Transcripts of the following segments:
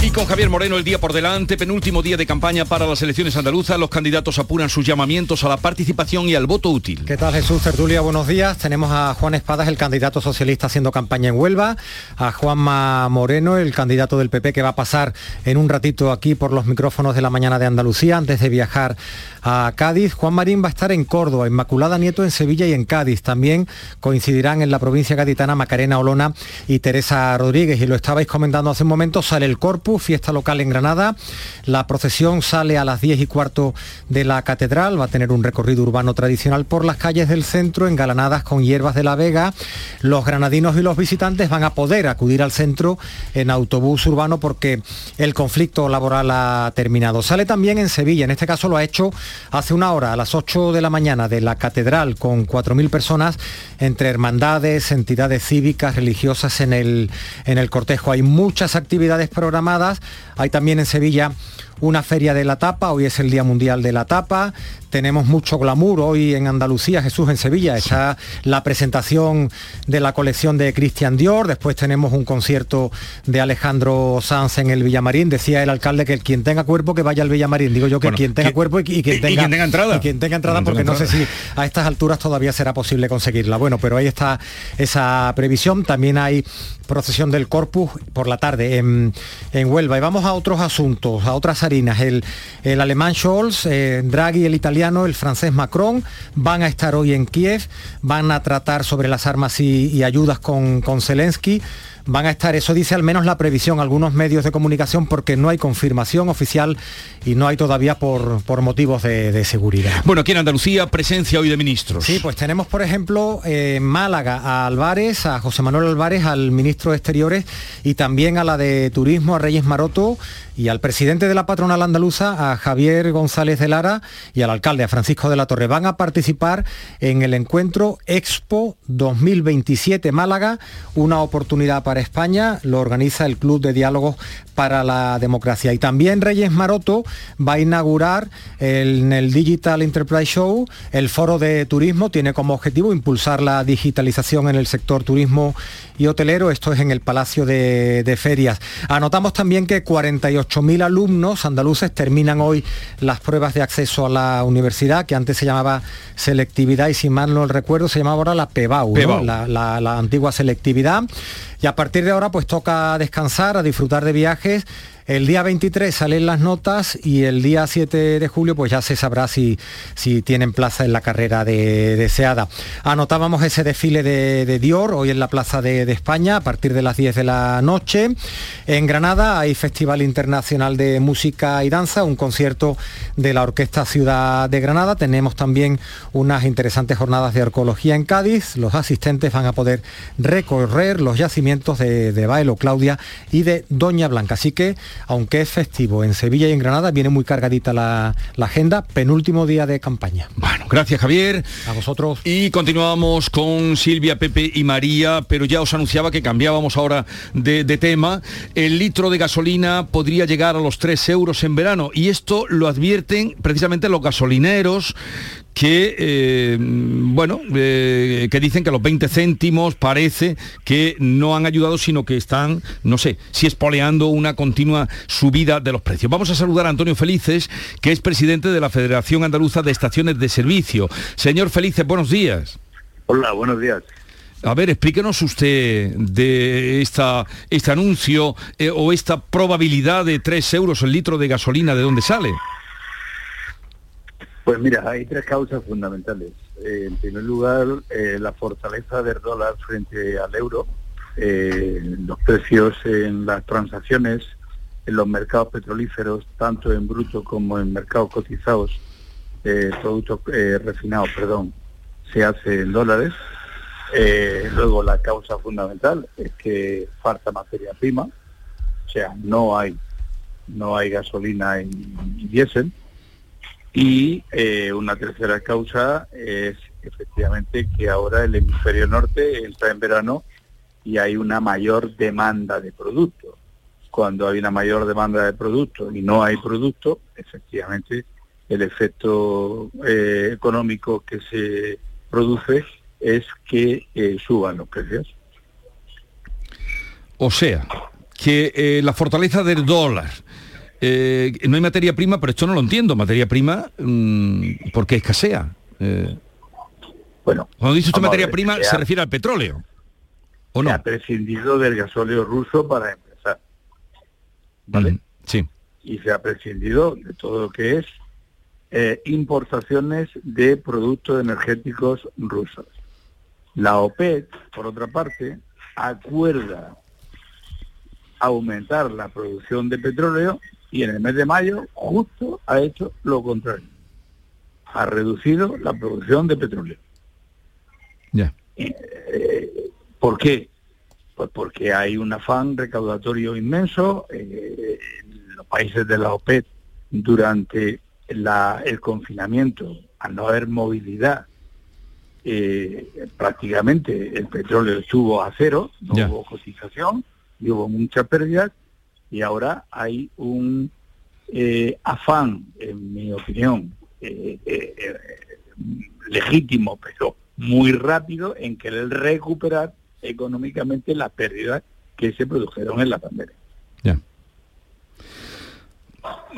Y con Javier Moreno el día por delante, penúltimo día de campaña para las elecciones andaluzas, los candidatos apuran sus llamamientos a la participación y al voto útil. ¿Qué tal Jesús Tertulia? Buenos días. Tenemos a Juan Espadas, el candidato socialista haciendo campaña en Huelva, a Juanma Moreno, el candidato del PP que va a pasar en un ratito aquí por los micrófonos de la mañana de Andalucía antes de viajar a Cádiz. Juan Marín va a estar en Córdoba, Inmaculada Nieto en Sevilla y en Cádiz. También coincidirán en la provincia gaditana Macarena Olona y Teresa Rodríguez. Y lo estabais comentando hace un momento, sale el Fiesta local en Granada. La procesión sale a las 10 y cuarto de la catedral, va a tener un recorrido urbano tradicional por las calles del centro, engalanadas con hierbas de la Vega. Los granadinos y los visitantes van a poder acudir al centro en autobús urbano porque el conflicto laboral ha terminado. Sale también en Sevilla, en este caso lo ha hecho hace una hora, a las 8 de la mañana, de la catedral, con 4.000 personas entre hermandades, entidades cívicas, religiosas en el, en el cortejo. Hay muchas actividades programadas. Hay también en Sevilla una feria de la tapa, hoy es el Día Mundial de la Tapa, tenemos mucho glamour hoy en Andalucía, Jesús en Sevilla, está la presentación de la colección de Christian Dior, después tenemos un concierto de Alejandro Sanz en el Villamarín, decía el alcalde que quien tenga cuerpo que vaya al Villamarín, digo yo que quien tenga cuerpo y, quien, tenga, entrada. Y quien tenga entrada, porque no sé si a estas alturas todavía será posible conseguirla. Bueno, pero ahí está esa previsión, también hay procesión del Corpus por la tarde en, Huelva. Y vamos a otros asuntos, a otras harinas. El, el alemán Scholz, eh, Draghi, el italiano, el francés Macron van a estar hoy en Kiev, van a tratar sobre las armas y, ayudas con, con Zelensky van a estar, eso dice al menos la previsión, algunos medios de comunicación, porque no hay confirmación oficial y no hay todavía por, por motivos de, seguridad. Bueno, aquí en Andalucía, presencia hoy de ministros. Sí, pues tenemos, por ejemplo, en Málaga a Álvarez, a José Manuel Álvarez, al ministro de Exteriores y también a la de Turismo, a Reyes Maroto y al presidente de la patronal andaluza, a Javier González de Lara y al alcalde, a Francisco de la Torre. Van a participar en el encuentro Expo 2027 Málaga, una oportunidad para España, lo organiza el Club de Diálogos para la Democracia. Y también Reyes Maroto va a inaugurar en el Digital Enterprise Show el foro de turismo, tiene como objetivo impulsar la digitalización en el sector turismo y hotelero, esto es en el Palacio de, de Ferias. Anotamos también que 48.000 alumnos andaluces terminan hoy las pruebas de acceso a la universidad, que antes se llamaba selectividad y si mal no recuerdo se llamaba ahora la PEBAU, la, antigua selectividad. Y a partir de ahora pues toca descansar, a disfrutar de viajes el día 23 salen las notas y el día 7 de julio pues ya se sabrá si, si tienen plaza en la carrera de, deseada. Anotábamos ese desfile de, Dior hoy en la Plaza de, España a partir de las 10 de la noche. En Granada hay Festival Internacional de Música y Danza, un concierto de la Orquesta Ciudad de Granada. Tenemos también unas interesantes jornadas de arqueología en Cádiz. Los asistentes van a poder recorrer los yacimientos de, de Bailo Claudia y de Doña Blanca. Así que aunque es festivo en Sevilla y en Granada, viene muy cargadita la, agenda, penúltimo día de campaña. Bueno, gracias Javier. A vosotros. Y continuamos con Silvia, Pepe y María, pero ya os anunciaba que cambiábamos ahora de, de tema. El litro de gasolina podría llegar a los 3 euros en verano y esto lo advierten precisamente los gasolineros que, eh, bueno, eh, que dicen que los 20 céntimos parece que no han ayudado, sino que están, no sé, si espoleando una continua subida de los precios. Vamos a saludar a Antonio Felices, que es presidente de la Federación Andaluza de Estaciones de Servicio. Señor Felices, buenos días. Hola, buenos días. A ver, explíquenos usted de esta, este anuncio eh, o esta probabilidad de 3 euros el litro de gasolina, ¿de dónde sale? Pues mira, hay tres causas fundamentales. Eh, en primer lugar, eh, la fortaleza del dólar frente al euro, eh, los precios en las transacciones en los mercados petrolíferos, tanto en bruto como en mercados cotizados, productos refinados, perdón, se hace en dólares. luego la causa fundamental es que falta materia prima, o sea, no hay, no hay gasolina y diésel y eh, una tercera causa es efectivamente que ahora el hemisferio norte entra en verano y hay una mayor demanda de productos. Cuando hay una mayor demanda de productos y no hay producto, efectivamente el efecto eh, económico que se produce es que eh, suban los precios. O sea, que la fortaleza del dólar, eh, no hay materia prima, pero esto no lo entiendo, materia prima, mm, ¿por qué escasea? bueno, cuando dice usted materia prima, se, refiere al petróleo. ¿O no? Se ha prescindido del gasóleo ruso para empezar. ¿Vale? sí. Y se ha prescindido de todo lo que es importaciones de productos energéticos rusos. La OPEC, por otra parte, acuerda aumentar la producción de petróleo y en el mes de mayo justo ha hecho lo contrario. Ha reducido la producción de petróleo. Ya. Eh, ¿Por qué? Pues porque hay un afán recaudatorio inmenso. Eh, en los países de la OPEP durante el confinamiento, al no haber movilidad, eh, prácticamente el petróleo estuvo a cero, no hubo cotización y hubo muchas pérdidas y ahora hay un eh, afán, en mi opinión, eh, eh, legítimo, pero muy rápido en querer recuperar económicamente las pérdidas que se produjeron en la pandemia.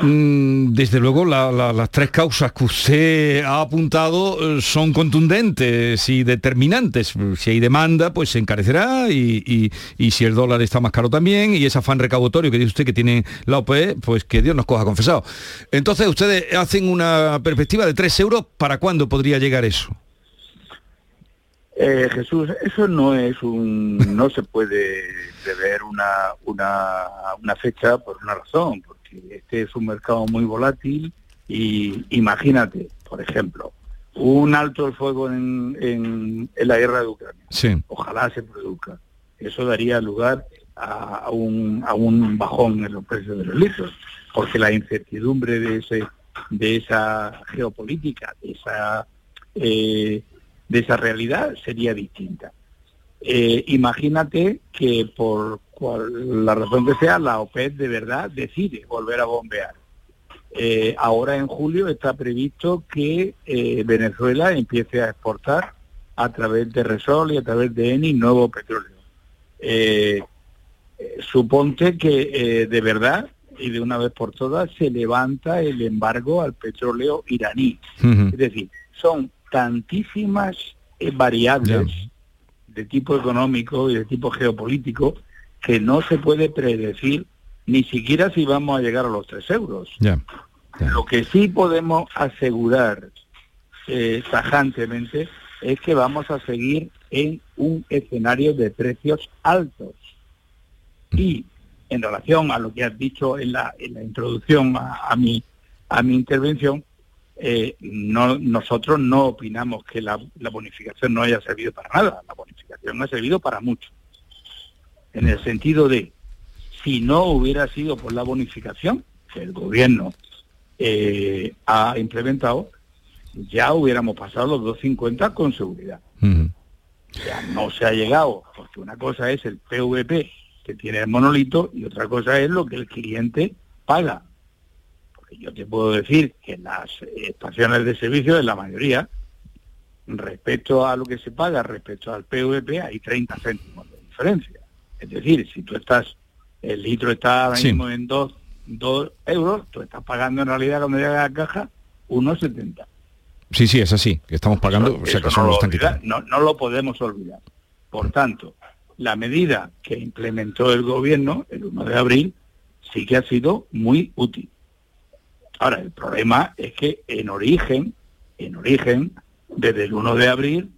Desde luego las tres causas que usted ha apuntado eh, son contundentes y determinantes. Si hay demanda, pues se encarecerá y, si el dólar está más caro también y ese afán recaudatorio que dice usted que tiene la OPE, pues que Dios nos coja confesado. Entonces ustedes hacen una perspectiva de 3 euros, ¿para cuándo podría llegar eso? Eh, Jesús, eso no es un, no se puede prever una, una, una fecha por una razón, este es un mercado muy volátil y imagínate, por ejemplo, un alto el fuego en, en, la guerra de Ucrania. Ojalá se produzca. Eso daría lugar a, un, a un bajón en los precios de los litros, porque la incertidumbre de ese de esa geopolítica, de esa eh, de esa realidad sería distinta. Eh, imagínate que por la razón que sea, la OPEP de verdad decide volver a bombear. Eh, ahora en julio está previsto que eh, Venezuela empiece a exportar a través de Resol y a través de ENI nuevo petróleo. suponte que de verdad y de una vez por todas se levanta el embargo al petróleo iraní. Es decir, son tantísimas variables de tipo económico y de tipo geopolítico que no se puede predecir ni siquiera si vamos a llegar a los tres euros. Lo que sí podemos asegurar eh, tajantemente es que vamos a seguir en un escenario de precios altos. Y en relación a lo que has dicho en la, en la introducción a, mi, a mi intervención, eh, no, nosotros no opinamos que la, bonificación no haya servido para nada. La bonificación ha servido para mucho. En el sentido de, si no hubiera sido por la bonificación que el gobierno eh, ha implementado, ya hubiéramos pasado los 2.50 con seguridad. Ya no se ha llegado, porque una cosa es el PVP que tiene el monolito y otra cosa es lo que el cliente paga yo te puedo decir que las estaciones de servicio, en la mayoría, respecto a lo que se paga, respecto al PVP, hay 30 céntimos de diferencia. Es decir, si tú estás, el litro está ahora mismo en 2 euros, tú estás pagando en realidad cuando llega a la caja 1,70. Sí, sí, es así, estamos pagando, o sea, que no, lo no, no lo podemos olvidar. Por tanto, la medida que implementó el gobierno el 1 de abril sí que ha sido muy útil. Ahora, el problema es que en origen, en origen, desde el 1 de abril,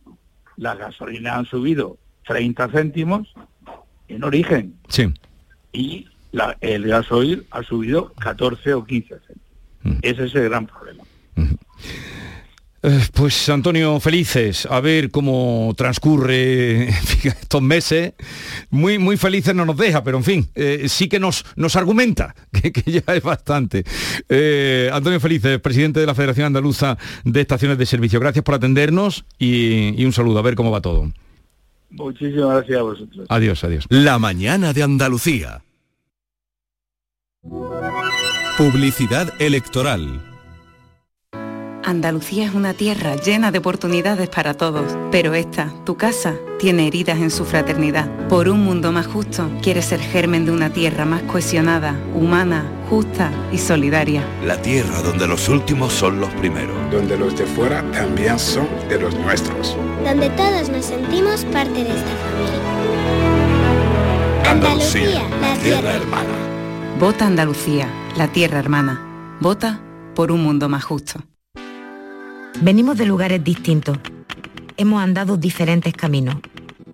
las gasolinas han subido 30 céntimos en origen. Sí. Y el gasoil ha subido 14 o 15 céntimos. Ese es el gran problema. Eh, pues Antonio, felices, a ver cómo transcurre estos meses. Muy, muy felices no nos deja, pero en fin, eh, sí que nos, nos argumenta, que, ya es bastante. Eh, Antonio Felices, presidente de la Federación Andaluza de Estaciones de Servicio. Gracias por atendernos y, y un saludo, a ver cómo va todo. Muchísimas gracias a vosotros. Adiós, adiós. La mañana de Andalucía. Publicidad electoral. Andalucía es una tierra llena de oportunidades para todos, pero esta, tu casa, tiene heridas en su fraternidad. Por un mundo más justo, quieres ser germen de una tierra más cohesionada, humana, justa y solidaria. La tierra donde los últimos son los primeros. Donde los de fuera también son de los nuestros. Donde todos nos sentimos parte de esta familia. Andalucía, la tierra hermana. Vota Andalucía, la tierra hermana. Vota por un mundo más justo. Venimos de lugares distintos. Hemos andado diferentes caminos.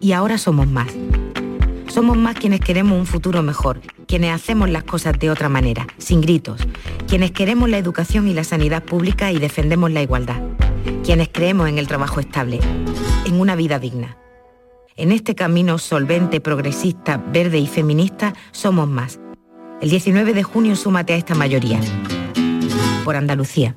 Y ahora somos más. Somos más quienes queremos un futuro mejor, quienes hacemos las cosas de otra manera, sin gritos, quienes queremos la educación y la sanidad pública y defendemos la igualdad, quienes creemos en el trabajo estable, en una vida digna. En este camino solvente, progresista, verde y feminista somos más. El 19 de junio súmate a esta mayoría. Por Andalucía.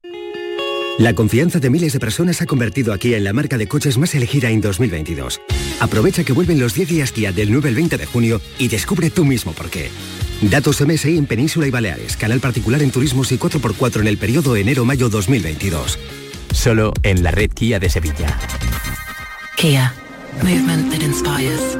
La confianza de miles de personas ha convertido aquí en la marca de coches más elegida en 2022. Aprovecha que vuelven los 10 días Kia del 9 al 20 de junio y descubre tú mismo por qué. Datos MSI en Península y Baleares, canal particular en turismos y 4x4 en el periodo enero-mayo 2022. Solo en la red Kia de Sevilla. Kia. Movement that inspires.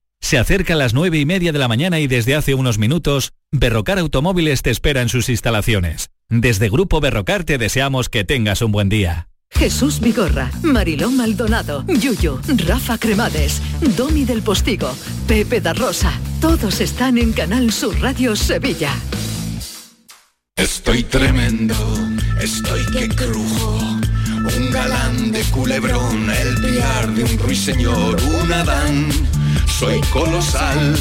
Se acerca a las nueve y media de la mañana y desde hace unos minutos, Berrocar Automóviles te espera en sus instalaciones. Desde Grupo Berrocar te deseamos que tengas un buen día. Jesús Vigorra, Mariló Maldonado, Yuyo, Rafa Cremades, Domi del Postigo, Pepe da Rosa, todos están en Canal Sur Radio Sevilla. Estoy tremendo, estoy que crujo. Un galán de culebrón, el piar de un ruiseñor, un Adán. Soy colosal.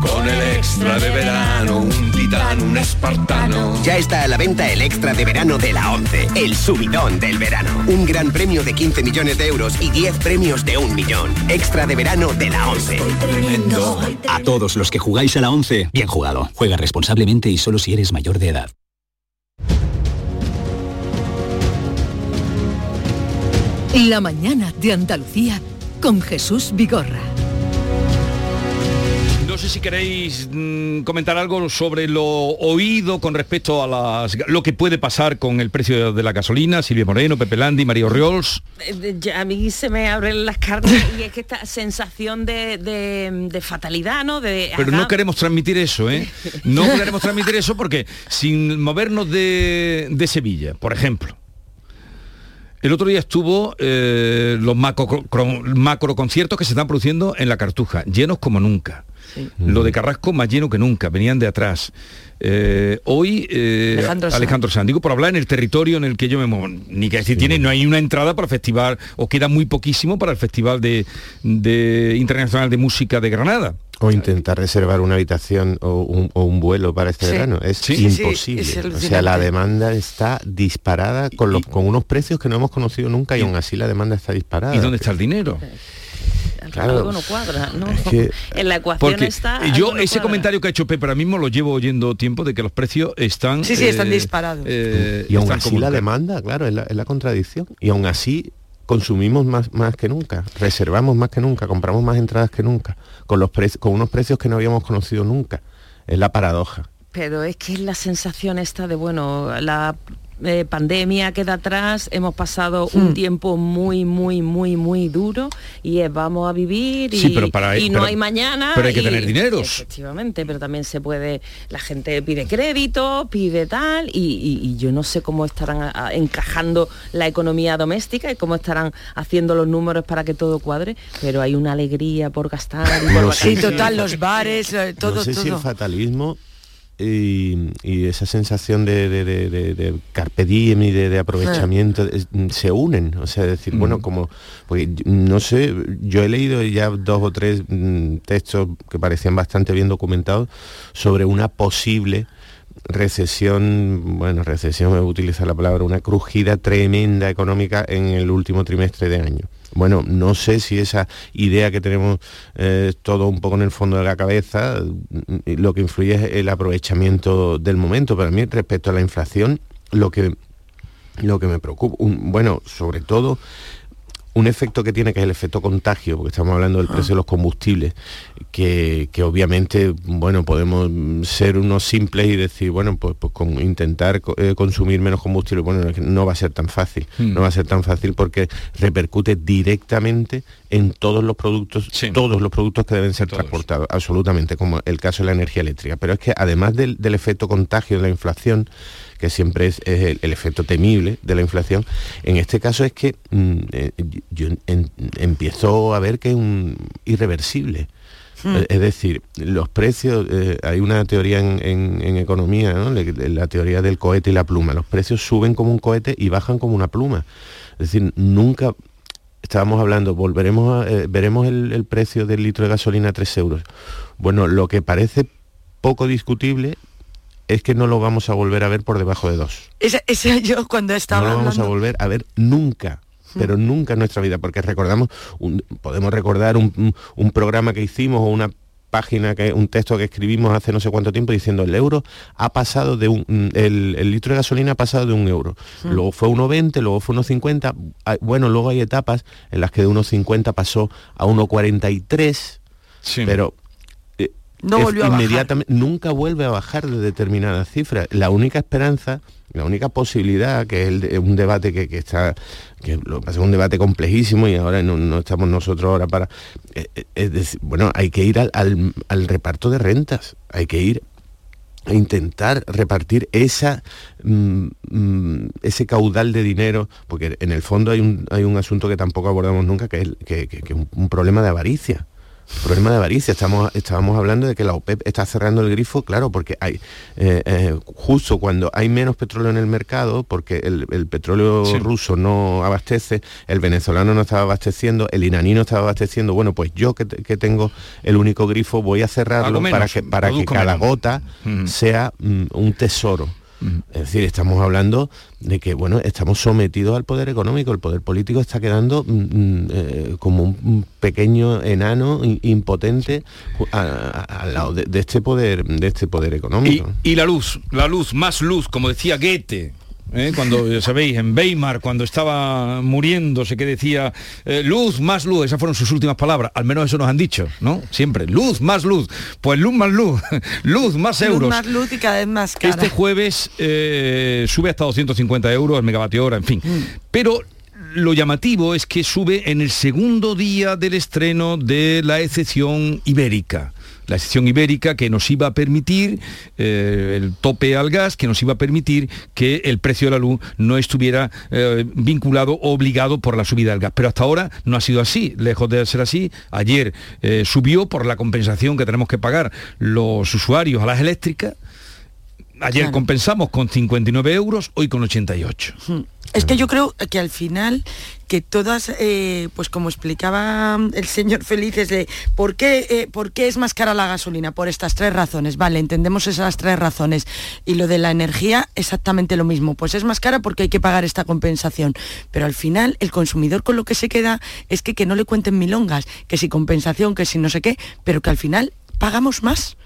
Con el extra de verano, un titán, un espartano. Ya está a la venta el extra de verano de la 11, el subidón del verano. Un gran premio de 15 millones de euros y 10 premios de un millón. Extra de verano de la 11. A todos los que jugáis a la 11, bien jugado. Juega responsablemente y solo si eres mayor de edad. La mañana de Andalucía con Jesús Vigorra. No sé si queréis mm, comentar algo sobre lo oído con respecto a las, lo que puede pasar con el precio de la gasolina, Silvia Moreno, Pepe Landi, Mario Riols. Eh, a mí se me abren las carnes y es que esta sensación de, de- de fatalidad, ¿no? De, Pero no queremos transmitir eso, ¿eh? No queremos transmitir eso porque sin movernos de, de Sevilla, por ejemplo. El otro día estuvo eh, los macro, cro- macro conciertos que se están produciendo en la Cartuja, llenos como nunca. Lo de Carrasco más lleno que nunca, venían de atrás. Eh, hoy eh, Alejandro Alejandro, Sanz. Digo por hablar en el territorio en el que yo me muevo. Ni que decir, tiene, no hay una entrada para el festival, o queda muy poquísimo para el Festival de, de Internacional de Música de Granada. O intentar reservar una habitación o un, o un vuelo para este Sí. verano. Es Sí, sí, sí, imposible. es o sea, la demanda está disparada con, los, con unos precios que no hemos conocido nunca y, aún así la demanda está disparada. ¿Y dónde está el dinero? Claro. Algo no cuadra, ¿no? Es que- En la ecuación Porque está... yo no ese cuadra. comentario que ha hecho Pepe ahora mismo lo llevo oyendo tiempo de que los precios están Sí, sí, están disparados. eh, y aún están así la demanda, claro, es la, es la contradicción. Y aún así consumimos más, más que nunca, reservamos más que nunca, compramos más entradas que nunca, con, los pre- con unos precios que no habíamos conocido nunca. Es la paradoja. Pero es que es la sensación esta de, bueno, la eh, pandemia queda atrás, hemos pasado un Hmm. tiempo muy, muy, muy, muy duro y es vamos a vivir y, Sí, pero para- y no pero- hay mañana. pero hay que y- tener dineros. Efectivamente, pero también se puede, la gente pide crédito, pide tal, y, y- y yo no sé cómo estarán a- a- encajando la economía doméstica y cómo estarán haciendo los números para que todo cuadre, pero hay una alegría por gastar. y por No sé Sí, si- total, los bares, todo, no sé si el fatalismo y, y esa sensación de, de, de- carpe diem y de, aprovechamiento es- se unen. O sea, decir, bueno, como, porque no sé, yo he leído ya dos o tres mm, textos que parecían bastante bien documentados sobre una posible recesión, bueno, recesión, me voy a utilizar la palabra, una crujida tremenda económica en el último trimestre de año. Bueno, no sé si esa idea que tenemos eh, todo un poco en el fondo de la cabeza, mm, lo que influye es el aprovechamiento del momento. Para mí, respecto a la inflación, lo que, lo que me preocupa, un- bueno, sobre todo un efecto que tiene que es el efecto contagio, porque estamos hablando del precio de los combustibles, que, que obviamente, bueno, podemos ser unos simples y decir, bueno, pues, pues con intentar eh, consumir menos combustible, bueno, no va a ser tan fácil, Mm. no va a ser tan fácil porque repercute directamente en todos los productos, todos los productos que deben ser transportados, absolutamente, como el caso de la energía eléctrica. Pero es que además del, del efecto contagio de la inflación, que siempre es, es el, el efecto temible de la inflación, en este caso es que mm, eh, yo en- empiezo a ver que es un irreversible. Hmm. Es decir, los precios, eh, hay una teoría en, en- en economía, ¿no? La teoría del cohete y la pluma. Los precios suben como un cohete y bajan como una pluma. Es decir, nunca, estábamos hablando, volveremos a, eh, veremos el, el precio del litro de gasolina a 3 euros. Bueno, lo que parece poco discutible es que no lo vamos a volver a ver por debajo de 2 Ese, ese yo cuando no estaba lo vamos a volver a ver nunca pero nunca en nuestra vida porque recordamos un- podemos recordar un, un- un programa que hicimos o una página que un texto que escribimos hace no sé cuánto tiempo diciendo el euro ha pasado de un mm, el, el litro de gasolina ha pasado de un euro Mm. luego fue 1,20 luego fue 1,50 Ah, bueno luego hay etapas en las que de 1,50 pasó a 1,43 pero eh, No es volvió a bajar. inmediatamente nunca vuelve a bajar de determinadas cifras. La única esperanza la única posibilidad que es el un debate que, que está que lo pasa es un debate complejísimo y ahora no, no estamos nosotros ahora para eh, eh, es decir, bueno hay que ir al, al- al reparto de rentas. Hay que ir a intentar repartir esa mm, mm, ese caudal de dinero porque en el fondo hay un, hay un asunto que tampoco abordamos nunca que es que, que- que un, un problema de avaricia problema de avaricia estamos estábamos hablando de que la OPEP está cerrando el grifo claro porque hay eh, eh, justo cuando hay menos petróleo en el mercado porque el, el petróleo Sí. ruso no abastece el venezolano no estaba abasteciendo el iraní no estaba abasteciendo bueno pues yo que, que tengo el único grifo voy a cerrarlo menos, para que para que cada menos. gota Ujú. sea mm, un tesoro es decir, estamos hablando de que bueno, estamos sometidos al poder económico, el poder político está quedando mm, mm, eh, como un, pequeño enano impotente al lado de, este poder, de este poder Y, económico. y la luz, la luz, más luz, como decía Goethe. ¿Eh? Cuando, ya sabéis, en Weimar, cuando estaba muriéndose, que decía, eh, luz, más luz, esas fueron sus últimas palabras, al menos eso nos han dicho, ¿no? Siempre, luz, más luz, pues luz, más luz, luz, más Luz euros. más luz y cada vez más cara. Este jueves eh, sube hasta 250 euros el megavatio hora, en fin. Pero lo llamativo es que sube en el segundo día del estreno de la excepción ibérica. La excepción ibérica que nos iba a permitir eh, el tope al gas, que nos iba a permitir que el precio de la luz no estuviera eh, vinculado o obligado por la subida del gas. Pero hasta ahora no ha sido así, lejos de ser así. Ayer eh, subió por la compensación que tenemos que pagar los usuarios a las eléctricas. Ayer Claro. compensamos con 59 euros, hoy con 88. Mm. Es que yo creo que al final que todas, eh, pues como explicaba el señor Felices, de por qué, eh, por qué es más cara la gasolina, por estas tres razones, vale, entendemos esas tres razones. Y lo de la energía, exactamente lo mismo, pues es más cara porque hay que pagar esta compensación. Pero al final el consumidor con lo que se queda es que, que no le cuenten milongas, que si compensación, que si no sé qué, pero que al final pagamos más.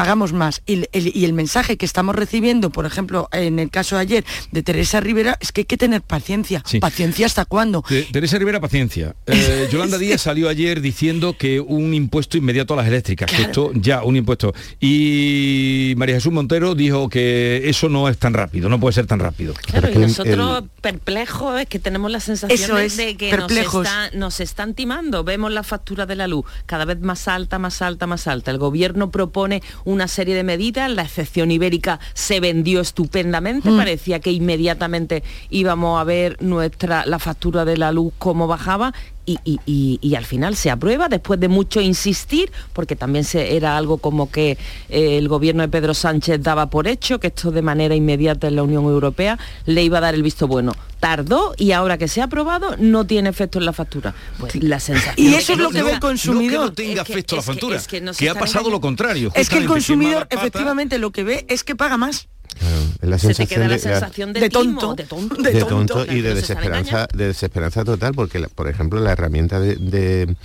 Pagamos más. Y el, y el mensaje que estamos recibiendo, por ejemplo, en el caso de ayer de Teresa Rivera, es que hay que tener paciencia. ¿Paciencia hasta cuándo? Te- Teresa Rivera, paciencia. Eh, Yolanda Díaz salió ayer diciendo que un impuesto inmediato a las eléctricas, que esto ya, un impuesto. Y María Jesús Montero dijo que eso no es tan rápido, no puede ser tan rápido. Claro, y nosotros perplejos es que tenemos la sensación de- es, de que nos, está- nos están timando. Vemos la factura de la luz cada vez más alta, más alta, más alta. El gobierno propone una serie de medidas. La excepción ibérica se vendió estupendamente. Mm. Parecía que inmediatamente íbamos a ver nuestra la factura de la luz cómo bajaba. Y, y- y- y al final se aprueba después de mucho insistir, porque también se, era algo como que eh, el gobierno de Pedro Sánchez daba por hecho que esto de manera inmediata en la Unión Europea le iba a dar el visto bueno. Tardó y ahora que se ha aprobado no tiene efecto en la factura. Pues la sensación Y eso es lo que ve el consumidor. No que no tenga Es que- efecto la es que- factura, es que ha pasado lo contrario. Es que el consumidor efectivamente lo que ve es que paga más. La Se te sensación queda la de, sensación de, tonto, de tonto, de tonto y de desesperanza, de desesperanza total, porque por ejemplo la herramienta de, de-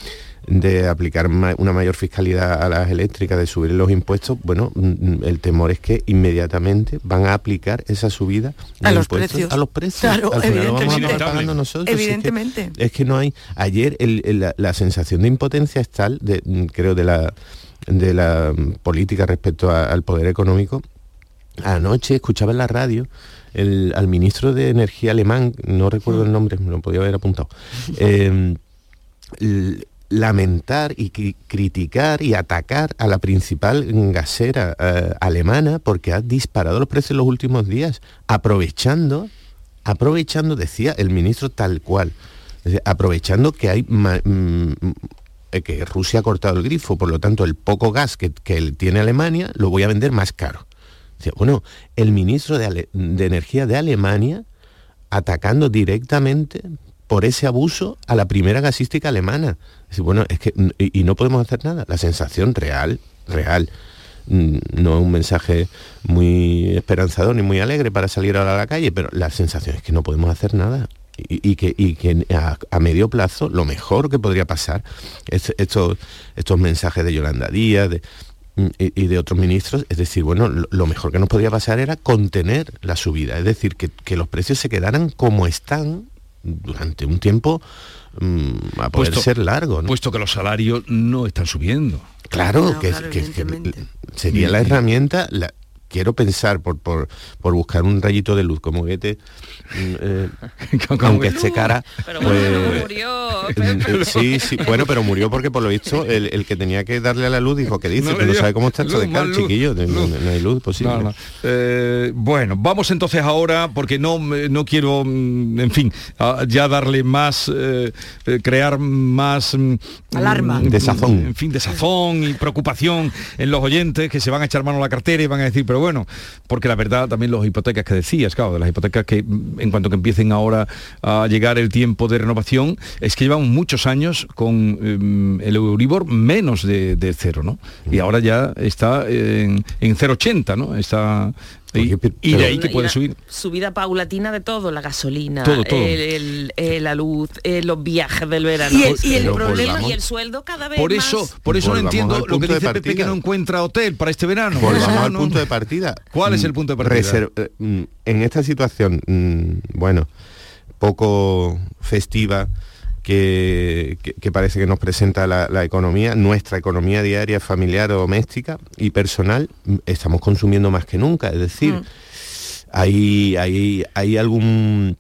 de aplicar una mayor fiscalidad a las eléctricas, de subir los impuestos, bueno, mm, el temor es que inmediatamente van a aplicar esa subida de A los impuestos precios. a los precios. Claro, Al final lo vamos a evidentemente. acabar pagando nosotros. Si es que- Evidentemente. Es que, no hay. Ayer el- el- la, la sensación de impotencia es tal, de, mm, creo, de la de la mm, política respecto a- al poder económico, Anoche escuchaba en la radio el- al ministro de Energía alemán, no recuerdo el nombre, me lo podía haber apuntado, eh, l- lamentar y cri- criticar y atacar a la principal gasera eh, alemana porque ha disparado los precios en los últimos días, aprovechando, aprovechando, decía el ministro tal cual, aprovechando que hay que Rusia ha cortado el grifo, por lo tanto el poco gas que, que tiene Alemania lo voy a vender más caro. Bueno, el ministro de, Energía de Alemania atacando directamente por ese abuso a la primera gasística alemana. Bueno, es que mm, y, no podemos hacer nada. La sensación real, real, mm, no es un mensaje muy esperanzador ni muy alegre para salir ahora a la calle, pero la sensación es que no podemos hacer nada. Y, que, a, medio plazo lo mejor que podría pasar es estos, estos mensajes de Yolanda Díaz, de, y, y de otros ministros, es decir, bueno, lo, mejor que nos podría pasar era contener la subida, es decir, que, que los precios se quedaran como están durante un tiempo mm, a poder Puesto- ser largo. ¿no? Puesto que los salarios no están subiendo. Claro, No, que, claro, que- que evidentemente. sería la herramienta, la- quiero pensar por, por, por buscar un rayito de luz como Goethe, mm, eh, aunque esté cara, Pero pues, bueno, murió. eh, eh, sí, sí, bueno, pero murió porque por lo visto el, el que tenía que darle a la luz dijo que dice, No dio sabe cómo está esto de luz, chiquillo, no, hay luz posible. No, no. Eh, bueno, vamos entonces ahora, porque no, no quiero, mm, en fin, a- ya darle más, eh, crear más... mm, Alarma. mm, Desazón. En fin, desazón y preocupación en los oyentes que se van a echar mano a la cartera y van a decir, pero bueno, porque la verdad también los hipotecas que decías, claro, de las hipotecas que mm, en cuanto que empiecen ahora a llegar el tiempo de renovación, es que llevamos muchos años con mm, el Euribor menos de, de cero, ¿no? Y ahora ya está en, en 0,80, ¿no? Está... Y, y de ahí que puede subir. Subida paulatina de todo, la gasolina, Todo, todo. el- el- eh, la luz, eh, los viajes del verano. Y el- y el Pero problema- volvamos- y el sueldo cada vez Por más. eso, por eso no entiendo lo que dice Pepe que no encuentra hotel para este verano. Volvamos No, al no. punto de partida. ¿Cuál es Mm, el punto de partida? eh, mm, en esta situación, mm, bueno, poco festiva, que, que- que parece que nos presenta la, la economía, nuestra economía diaria, familiar, doméstica y personal, mm, estamos consumiendo más que nunca. Es decir, hay, hay, hay algún...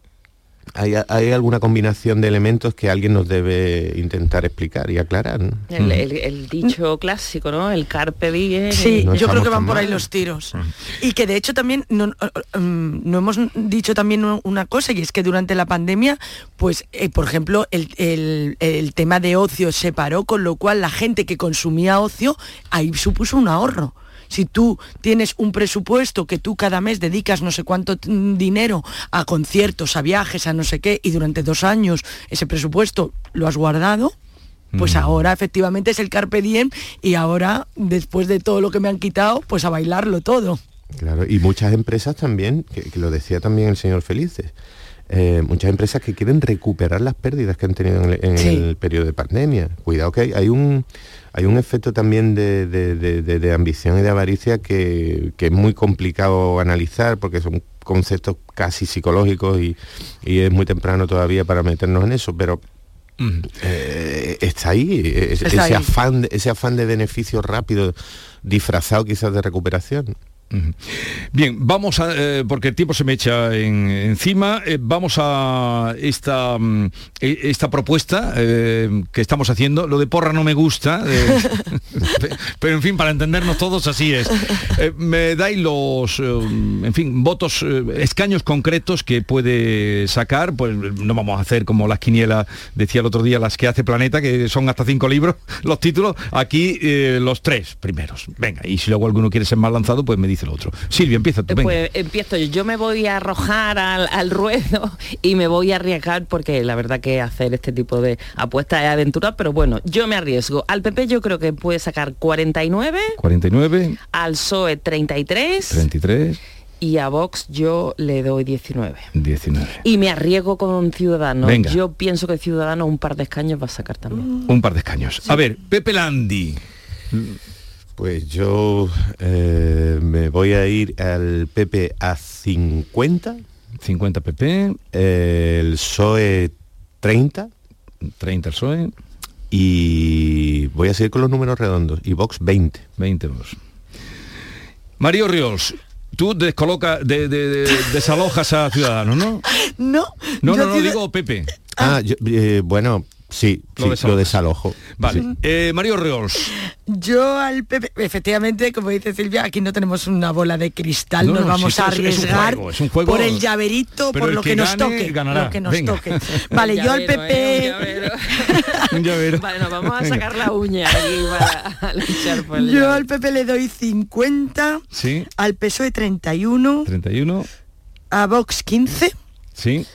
Hay, hay alguna combinación de elementos que alguien nos debe intentar explicar y aclarar. ¿no? El, el- el dicho clásico, ¿no? El carpe diem. Sí, No yo creo que van por ahí los tiros. Y que de hecho también no, mm, no hemos dicho también una cosa y es que durante la pandemia, pues eh, por ejemplo, el, el- el tema de ocio se paró, con lo cual la gente que consumía ocio ahí supuso un ahorro. Si tú tienes un presupuesto que tú cada mes dedicas no sé cuánto mm, dinero a conciertos, a viajes, a no sé qué, y durante dos años ese presupuesto lo has guardado, pues ahora efectivamente es el carpe diem y ahora, después de todo lo que me han quitado, pues a bailarlo todo. Claro, y muchas empresas también, que, que lo decía también el señor Felices, eh, muchas empresas que quieren recuperar las pérdidas que han tenido en, el, en Sí. el periodo de pandemia. Cuidado que hay, hay un hay un efecto también de, de- de- de- de ambición y de avaricia que, que es muy complicado analizar porque son conceptos casi psicológicos y, y es muy temprano todavía para meternos en eso, pero eh, está ahí, Está ese ahí. afán, de- ese afán de beneficio rápido, disfrazado quizás de recuperación. Bien, vamos a, eh, porque el tiempo se me echa en- encima, eh, vamos a esta, mm, e- esta propuesta eh, que estamos haciendo. Lo de porra no me gusta, pe- pero en fin, para entendernos todos así es. Me dais los, en fin, votos, escaños concretos que puede sacar, pues no vamos a hacer como las quinielas, decía el otro día, las que hace Planeta, que son hasta cinco libros, los títulos, aquí los tres primeros. Venga, y si luego alguno quiere ser más lanzado, pues me dice el otro. Silvia, empieza tú, venga. Pues empiezo yo. Yo me voy a arrojar al, al ruedo y me voy a arriesgar porque la verdad que hacer este tipo de apuestas es aventura, pero bueno, yo me arriesgo. Al PP yo creo que puede sacar 49, 49, al PSOE 33 33, y a Vox yo le doy 19. 19. Y me arriesgo con Ciudadanos. Venga. Yo pienso que Ciudadanos un par de escaños va a sacar también. Un par de escaños. A ver, Pepe Landi. Pues yo eh, me voy a ir al PP a 50. 50 PP. el PSOE 30. 30 el PSOE. Y voy a seguir con los números redondos. Y Vox 20. 20 Vox. Mario Riols, tú descoloca, de, de- de- desalojas a Ciudadanos, ¿no? No. No, yo no, no, digo Pepe. Ah, yo- eh, bueno, sí, Lo sí, desalojas. lo desalojo. Vale. Sí. Eh, Mario Riols. Yo al PP, efectivamente, como dice Silvia, aquí no tenemos una bola de cristal, No, nos no, vamos a es- es un arriesgar juego, es un juego- por el llaverito, por lo que que, nos gane, toque, ganará. lo que nos Venga. toque. Vale, yo al PP ¿eh? Un llavero. Un llavero. Vale, nos vamos a Venga. sacar la uña aquí para luchar por el yo llavero. al PP le doy 50, Sí, al PSOE 31, 31. a Vox 15 Sí,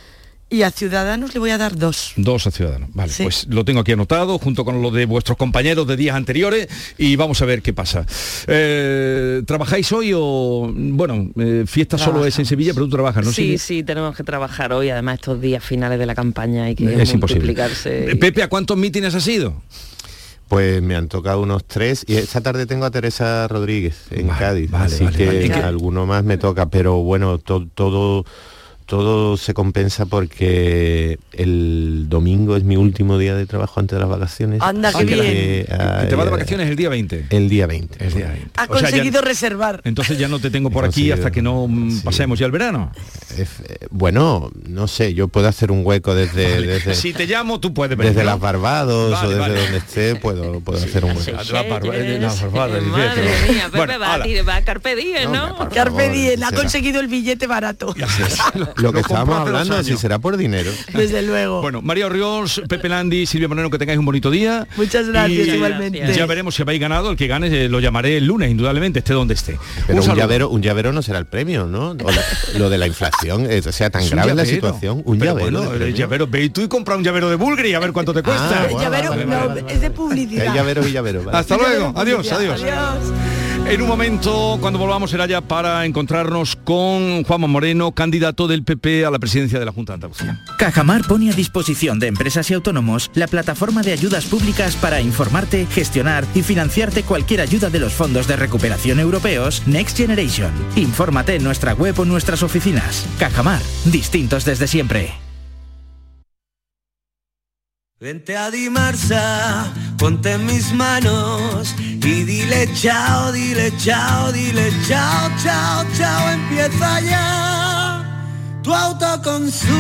y a Ciudadanos le voy a dar dos. dos a Ciudadanos. Vale, Sí. pues lo tengo aquí anotado junto con lo de vuestros compañeros de días anteriores y vamos a ver qué pasa. Eh, ¿Trabajáis hoy o, bueno, eh, fiesta solo es en Sevilla, pero tú trabajas, ¿no? Sí, sí, tenemos que trabajar hoy, además estos días finales de la campaña hay que Es imposible. Eh, Pepe, ¿a cuántos mítines has ido? Pues me han tocado unos tres y esta tarde tengo a Teresa Rodríguez en Vale, Cádiz, vale, así vale, que. ¿Y alguno más me toca, pero bueno, to- todo todo se compensa porque el domingo es mi último día de trabajo antes de las vacaciones. Anda, qué bien. que, Que te vas de eh, vacaciones el día 20. El día 20. El día 20. Ha O sea, ya- conseguido reservar. entonces ya no te tengo por aquí hasta que no mm, pasemos ya el verano. Es- eh, bueno, no sé, yo puedo hacer un hueco desde, Vale. desde, Si te llamo, tú puedes venir. desde ¿no? las Barbados Vale, o desde vale. donde esté, puedo, puedo hacer un hueco. Sí, La barba- eh, la barbada, dice, Madre mía, Pepe Bueno, va, a ala. tirar- va a Carpe Diem, ¿no? Carpe Diem, ha será. conseguido el billete barato. Lo que compró estábamos hablando, si será por dinero. Desde luego. Bueno, María Ríos, Pepe Landi, Silvia Moreno, que tengáis un bonito día. Muchas gracias, Y igualmente. Ya veremos si habéis ganado. El que gane eh, lo llamaré el lunes, indudablemente, esté donde esté. Pero un, llavero, un llavero no será el premio, ¿no? O la- lo de la inflación, eh, o sea, tan grave la situación. Un Pero llavero. bueno, el llavero, ve tú y compra un llavero de Bulgari a ver cuánto te cuesta. Ah, bueno, llavero vale, no, vale, vale. es de Hay publicidad. llaveros y llaveros. vale. Hasta luego. Adiós, adiós. Adiós. En un momento, cuando volvamos, será ya para encontrarnos con Juanma Moreno, candidato del PP a la presidencia de la Junta de Andalucía. Cajamar pone a disposición de empresas y autónomos la plataforma de ayudas públicas para informarte, gestionar y financiarte cualquier ayuda de los fondos de recuperación europeos Next Generation. Infórmate en nuestra web o nuestras oficinas. Cajamar, distintos desde siempre. Vente a Dimarsa, ponte en mis manos y dile chao, dile chao, dile chao, chao, chao, empieza ya tu autoconsumo,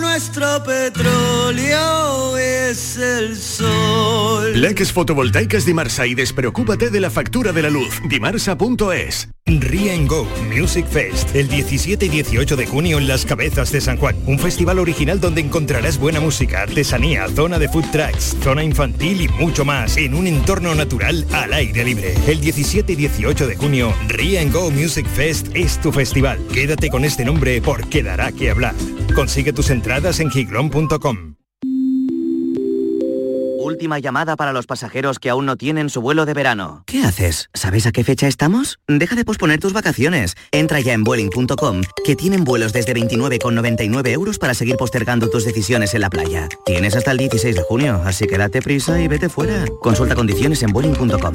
nuestro petróleo es el sol. Leques fotovoltaicas Dimarsa y despreocúpate de la factura de la luz. Dimarsa.es. Ría en Go Music Fest, el 17 y 18 de junio en Las Cabezas de San Juan. Un festival original donde encontrarás buena música, artesanía, zona de food trucks, zona infantil y mucho más en un entorno natural al aire libre. El 17 y 18 de junio, Ría en Go Music Fest es tu festival. Quédate con este nombre porque dará que hablar. Consigue tus entradas en giglón.com. última llamada para los pasajeros que aún no tienen su vuelo de verano. ¿Qué haces? ¿Sabes a qué fecha estamos? Deja de posponer tus vacaciones. Entra ya en Vueling.com, que tienen vuelos desde 29,99 euros para seguir postergando tus decisiones en la playa. Tienes hasta el 16 de junio, así que date prisa y vete fuera. Consulta condiciones en Vueling.com.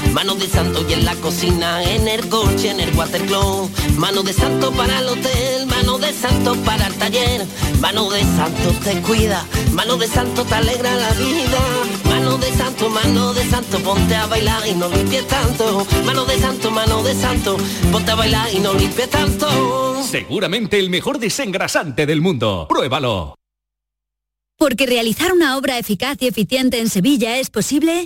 mano de santo y en la cocina, en el coche, en el watercloak, mano de santo para el hotel, mano de santo para el taller, mano de santo te cuida, mano de santo te alegra la vida, mano de santo, mano de santo, ponte a bailar y no limpies tanto, mano de santo, mano de santo, ponte a bailar y no limpies tanto. Seguramente el mejor desengrasante del mundo. Pruébalo. Porque realizar una obra eficaz y eficiente en Sevilla es posible.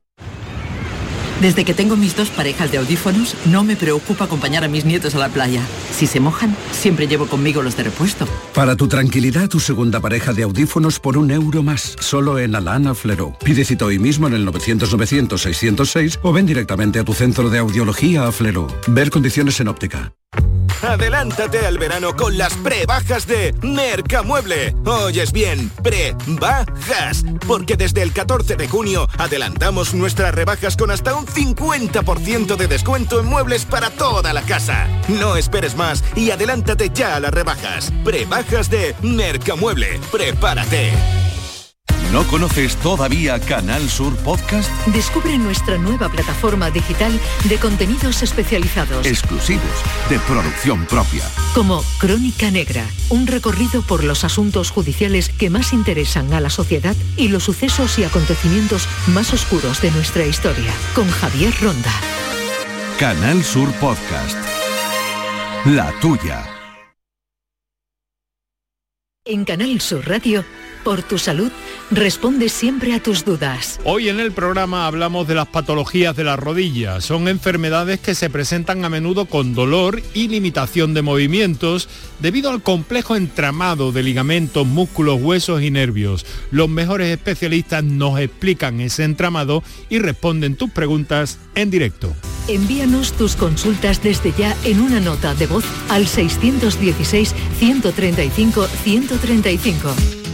Desde que tengo mis dos parejas de audífonos, no me preocupa acompañar a mis nietos a la playa. Si se mojan, siempre llevo conmigo los de repuesto. Para tu tranquilidad, tu segunda pareja de audífonos por un euro más, solo en Alana Flero. Pide cita hoy mismo en el 900-900-606 o ven directamente a tu centro de audiología a Flero. Ver condiciones en óptica. Adelántate al verano con las prebajas de Mercamueble. Oyes bien, prebajas. Porque desde el 14 de junio adelantamos nuestras rebajas con hasta un 50% de descuento en muebles para toda la casa. No esperes más y adelántate ya a las rebajas. Prebajas de Mercamueble. Prepárate. ¿No conoces todavía Canal Sur Podcast? Descubre nuestra nueva plataforma digital de contenidos especializados. Exclusivos, de producción propia. Como Crónica Negra, un recorrido por los asuntos judiciales que más interesan a la sociedad y los sucesos y acontecimientos más oscuros de nuestra historia. Con Javier Ronda. Canal Sur Podcast. La tuya. En Canal Sur Radio, por tu salud, responde siempre a tus dudas. Hoy en el programa hablamos de las patologías de la rodilla. Son enfermedades que se presentan a menudo con dolor y limitación de movimientos debido al complejo entramado de ligamentos, músculos, huesos y nervios. Los mejores especialistas nos explican ese entramado y responden tus preguntas en directo. Envíanos tus consultas desde ya en una nota de voz al 616-135-135.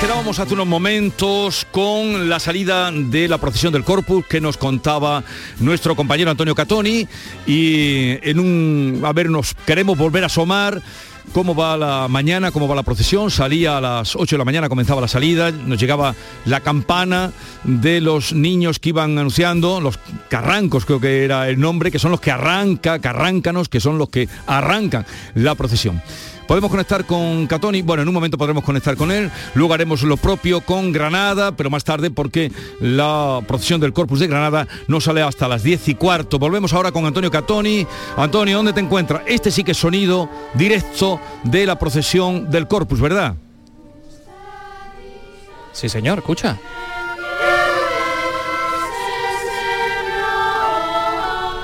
Quedábamos hace unos momentos con la salida de la procesión del Corpus que nos contaba nuestro compañero Antonio Catoni y en un a ver nos queremos volver a asomar cómo va la mañana, cómo va la procesión. Salía a las 8 de la mañana, comenzaba la salida, nos llegaba la campana de los niños que iban anunciando, los carrancos creo que era el nombre, que son los que arranca, carráncanos, que son los que arrancan la procesión. Podemos conectar con Catoni, bueno, en un momento podremos conectar con él, luego haremos lo propio con Granada, pero más tarde porque la procesión del Corpus de Granada no sale hasta las 10 y cuarto. Volvemos ahora con Antonio Catoni. Antonio, ¿dónde te encuentras? Este sí que es sonido directo de la procesión del Corpus, ¿verdad? Sí, señor, escucha.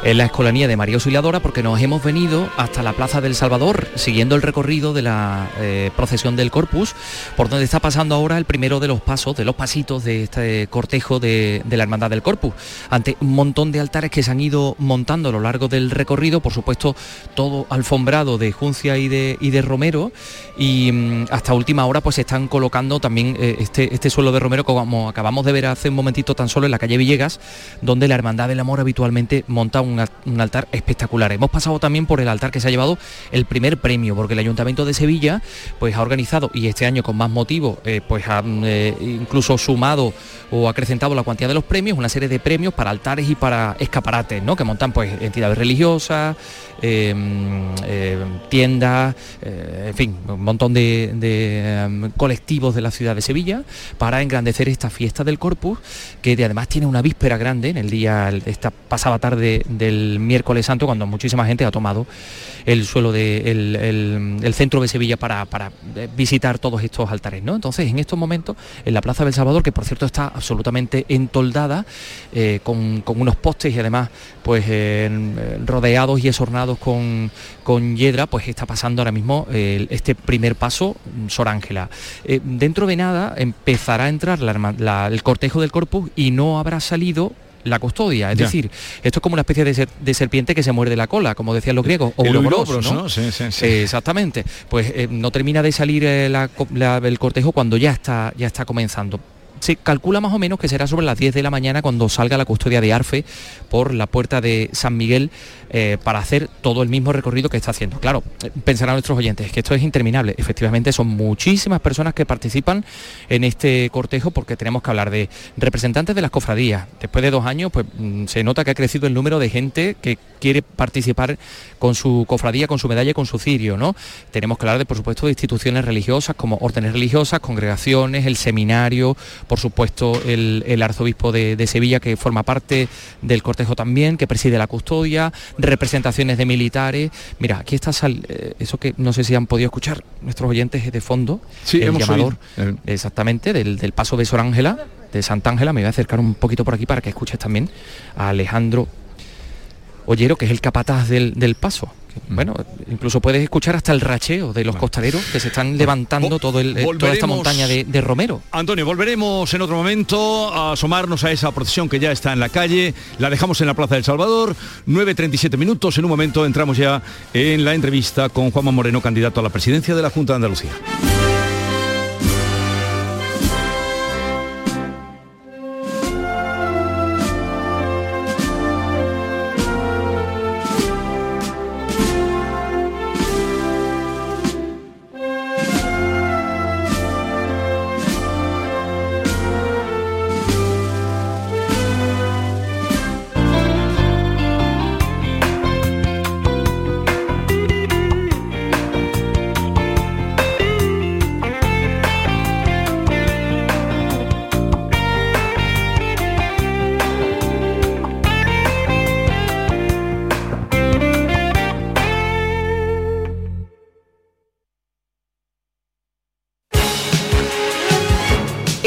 En la escolanía de María Auxiliadora porque nos hemos venido hasta la Plaza del Salvador siguiendo el recorrido de la eh, procesión del Corpus, por donde está pasando ahora el primero de los pasos, de los pasitos de este cortejo de, la Hermandad del Corpus, ante un montón de altares que se han ido montando a lo largo del recorrido, por supuesto todo alfombrado de Juncia y de, y de Romero, y mm, hasta última hora pues se están colocando también eh, este, este suelo de Romero como acabamos de ver hace un momentito tan solo en la calle Villegas, donde la Hermandad del Amor habitualmente monta un un, altar espectacular. Hemos pasado también por el altar que se ha llevado el primer premio, porque el Ayuntamiento de Sevilla pues ha organizado, y este año con más motivo, eh, pues ha eh, incluso sumado o acrecentado la cuantía de los premios, una serie de premios para altares y para escaparates, ¿no? Que montan pues entidades religiosas, em, em, tiendas, eh, en fin, un montón de, em, colectivos de la ciudad de Sevilla para engrandecer esta fiesta del Corpus, que además tiene una víspera grande en el día, esta pasada tarde del miércoles santo, cuando muchísima gente ha tomado el suelo del de, centro de Sevilla para, eh, visitar todos estos altares. ¿no? Entonces, en estos momentos, en la Plaza del Salvador, que por cierto está absolutamente entoldada, eh, con, unos postes y además pues rodeados y esornados con, con hiedra, pues está pasando ahora mismo este primer paso, Sor Ángela. Eh, dentro de nada empezará a entrar el cortejo del corpus y no habrá salido la custodia. Es decir, esto es como una especie de, serpiente que se muerde la cola, como decían los griegos, o ¿no? Exactamente. Pues eh, no termina de salir eh, el cortejo cuando ya está, ya está comenzando se calcula más o menos que será sobre las 10 de la mañana cuando salga la custodia de Arfe por la puerta de San Miguel eh, para hacer todo el mismo recorrido que está haciendo. Claro, pensarán nuestros oyentes que esto es interminable. Efectivamente, son muchísimas personas que participan en este cortejo porque tenemos que hablar de representantes de las cofradías. Después de dos años, pues mm, se nota que ha crecido el número de gente que quiere participar con su cofradía, con su medalla y con su cirio, ¿no? Tenemos que hablar de, por supuesto, de instituciones religiosas como órdenes religiosas, congregaciones, el seminario, por supuesto el, arzobispo de, Sevilla que forma parte del cortejo también, que preside la custodia, representaciones de militares. Mira, aquí está eh, eso que no sé si han podido escuchar nuestros oyentes de fondo, sí, el llamador exactamente del, paso de Sor Ángela, de Santa Ángela. Me voy a acercar un poquito por aquí para que escuches también a Alejandro Ollero, que es el capataz del paso bueno, incluso puedes escuchar hasta el racheo de los costaleros que se están levantando todo el, eh, toda esta montaña de, de, Romero. Antonio, volveremos en otro momento a asomarnos a esa procesión que ya está en la calle. La dejamos en la Plaza del Salvador, 9.37 minutos. En un momento entramos ya en la entrevista con Juanma Moreno, candidato a la presidencia de la Junta de Andalucía.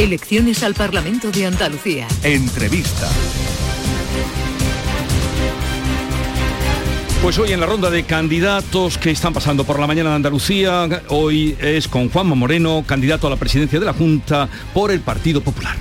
Elecciones al Parlamento de Andalucía. Entrevista. Pues hoy en la ronda de candidatos que están pasando por la mañana de Andalucía, hoy es con Juanma Moreno, candidato a la presidencia de la Junta por el Partido Popular.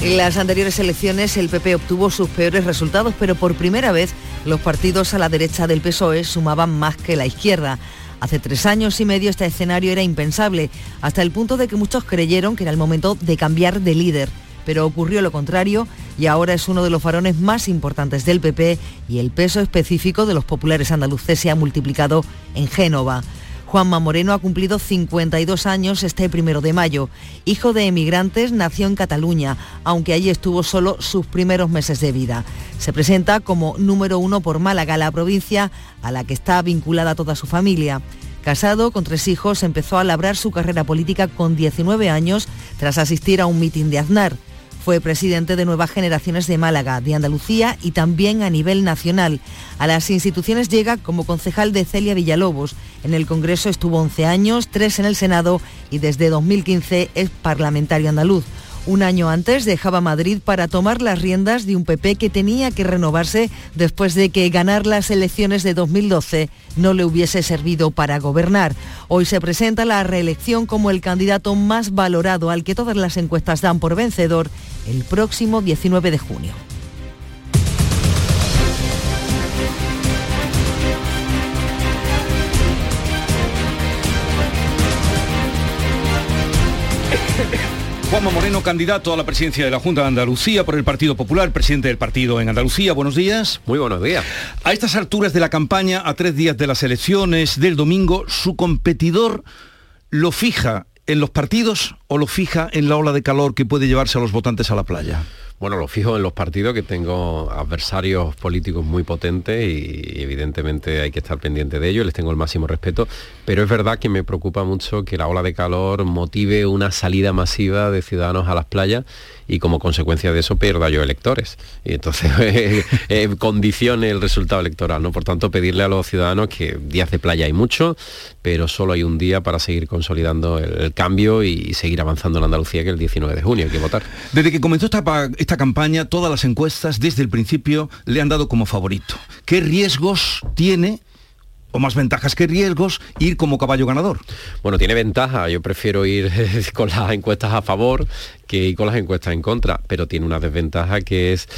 En las anteriores elecciones el PP obtuvo sus peores resultados, pero por primera vez los partidos a la derecha del PSOE sumaban más que la izquierda. Hace tres años y medio este escenario era impensable, hasta el punto de que muchos creyeron que era el momento de cambiar de líder. Pero ocurrió lo contrario y ahora es uno de los varones más importantes del PP y el peso específico de los populares andaluces se ha multiplicado en Génova. Juanma Moreno ha cumplido 52 años este primero de mayo. Hijo de emigrantes, nació en Cataluña, aunque allí estuvo solo sus primeros meses de vida. Se presenta como número uno por Málaga, la provincia a la que está vinculada toda su familia. Casado con tres hijos, empezó a labrar su carrera política con 19 años tras asistir a un mitin de Aznar. Fue presidente de Nuevas Generaciones de Málaga, de Andalucía y también a nivel nacional. A las instituciones llega como concejal de Celia Villalobos. En el Congreso estuvo 11 años, tres en el Senado y desde 2015 es parlamentario andaluz. Un año antes dejaba Madrid para tomar las riendas de un PP que tenía que renovarse después de que ganar las elecciones de 2012 no le hubiese servido para gobernar. Hoy se presenta la reelección como el candidato más valorado al que todas las encuestas dan por vencedor el próximo 19 de junio. Juanma Moreno, candidato a la presidencia de la Junta de Andalucía por el Partido Popular, presidente del partido en Andalucía. Buenos días. Muy buenos días. A estas alturas de la campaña, a tres días de las elecciones del domingo, su competidor lo fija en los partidos o lo fija en la ola de calor que puede llevarse a los votantes a la playa. Bueno, lo fijo en los partidos que tengo adversarios políticos muy potentes y evidentemente hay que estar pendiente de ellos, les tengo el máximo respeto, pero es verdad que me preocupa mucho que la ola de calor motive una salida masiva de ciudadanos a las playas y como consecuencia de eso pierda yo electores. Y entonces eh, eh, condicione el resultado electoral. ¿no? Por tanto, pedirle a los ciudadanos que días de playa hay mucho, pero solo hay un día para seguir consolidando el, cambio y seguir avanzando en Andalucía, que el 19 de junio hay que votar. Desde que comenzó esta, esta campaña, todas las encuestas desde el principio le han dado como favorito. ¿Qué riesgos tiene o más ventajas que riesgos ir como caballo ganador. Bueno, tiene ventaja, yo prefiero ir con las encuestas a favor que ir con las encuestas en contra, pero tiene una desventaja que es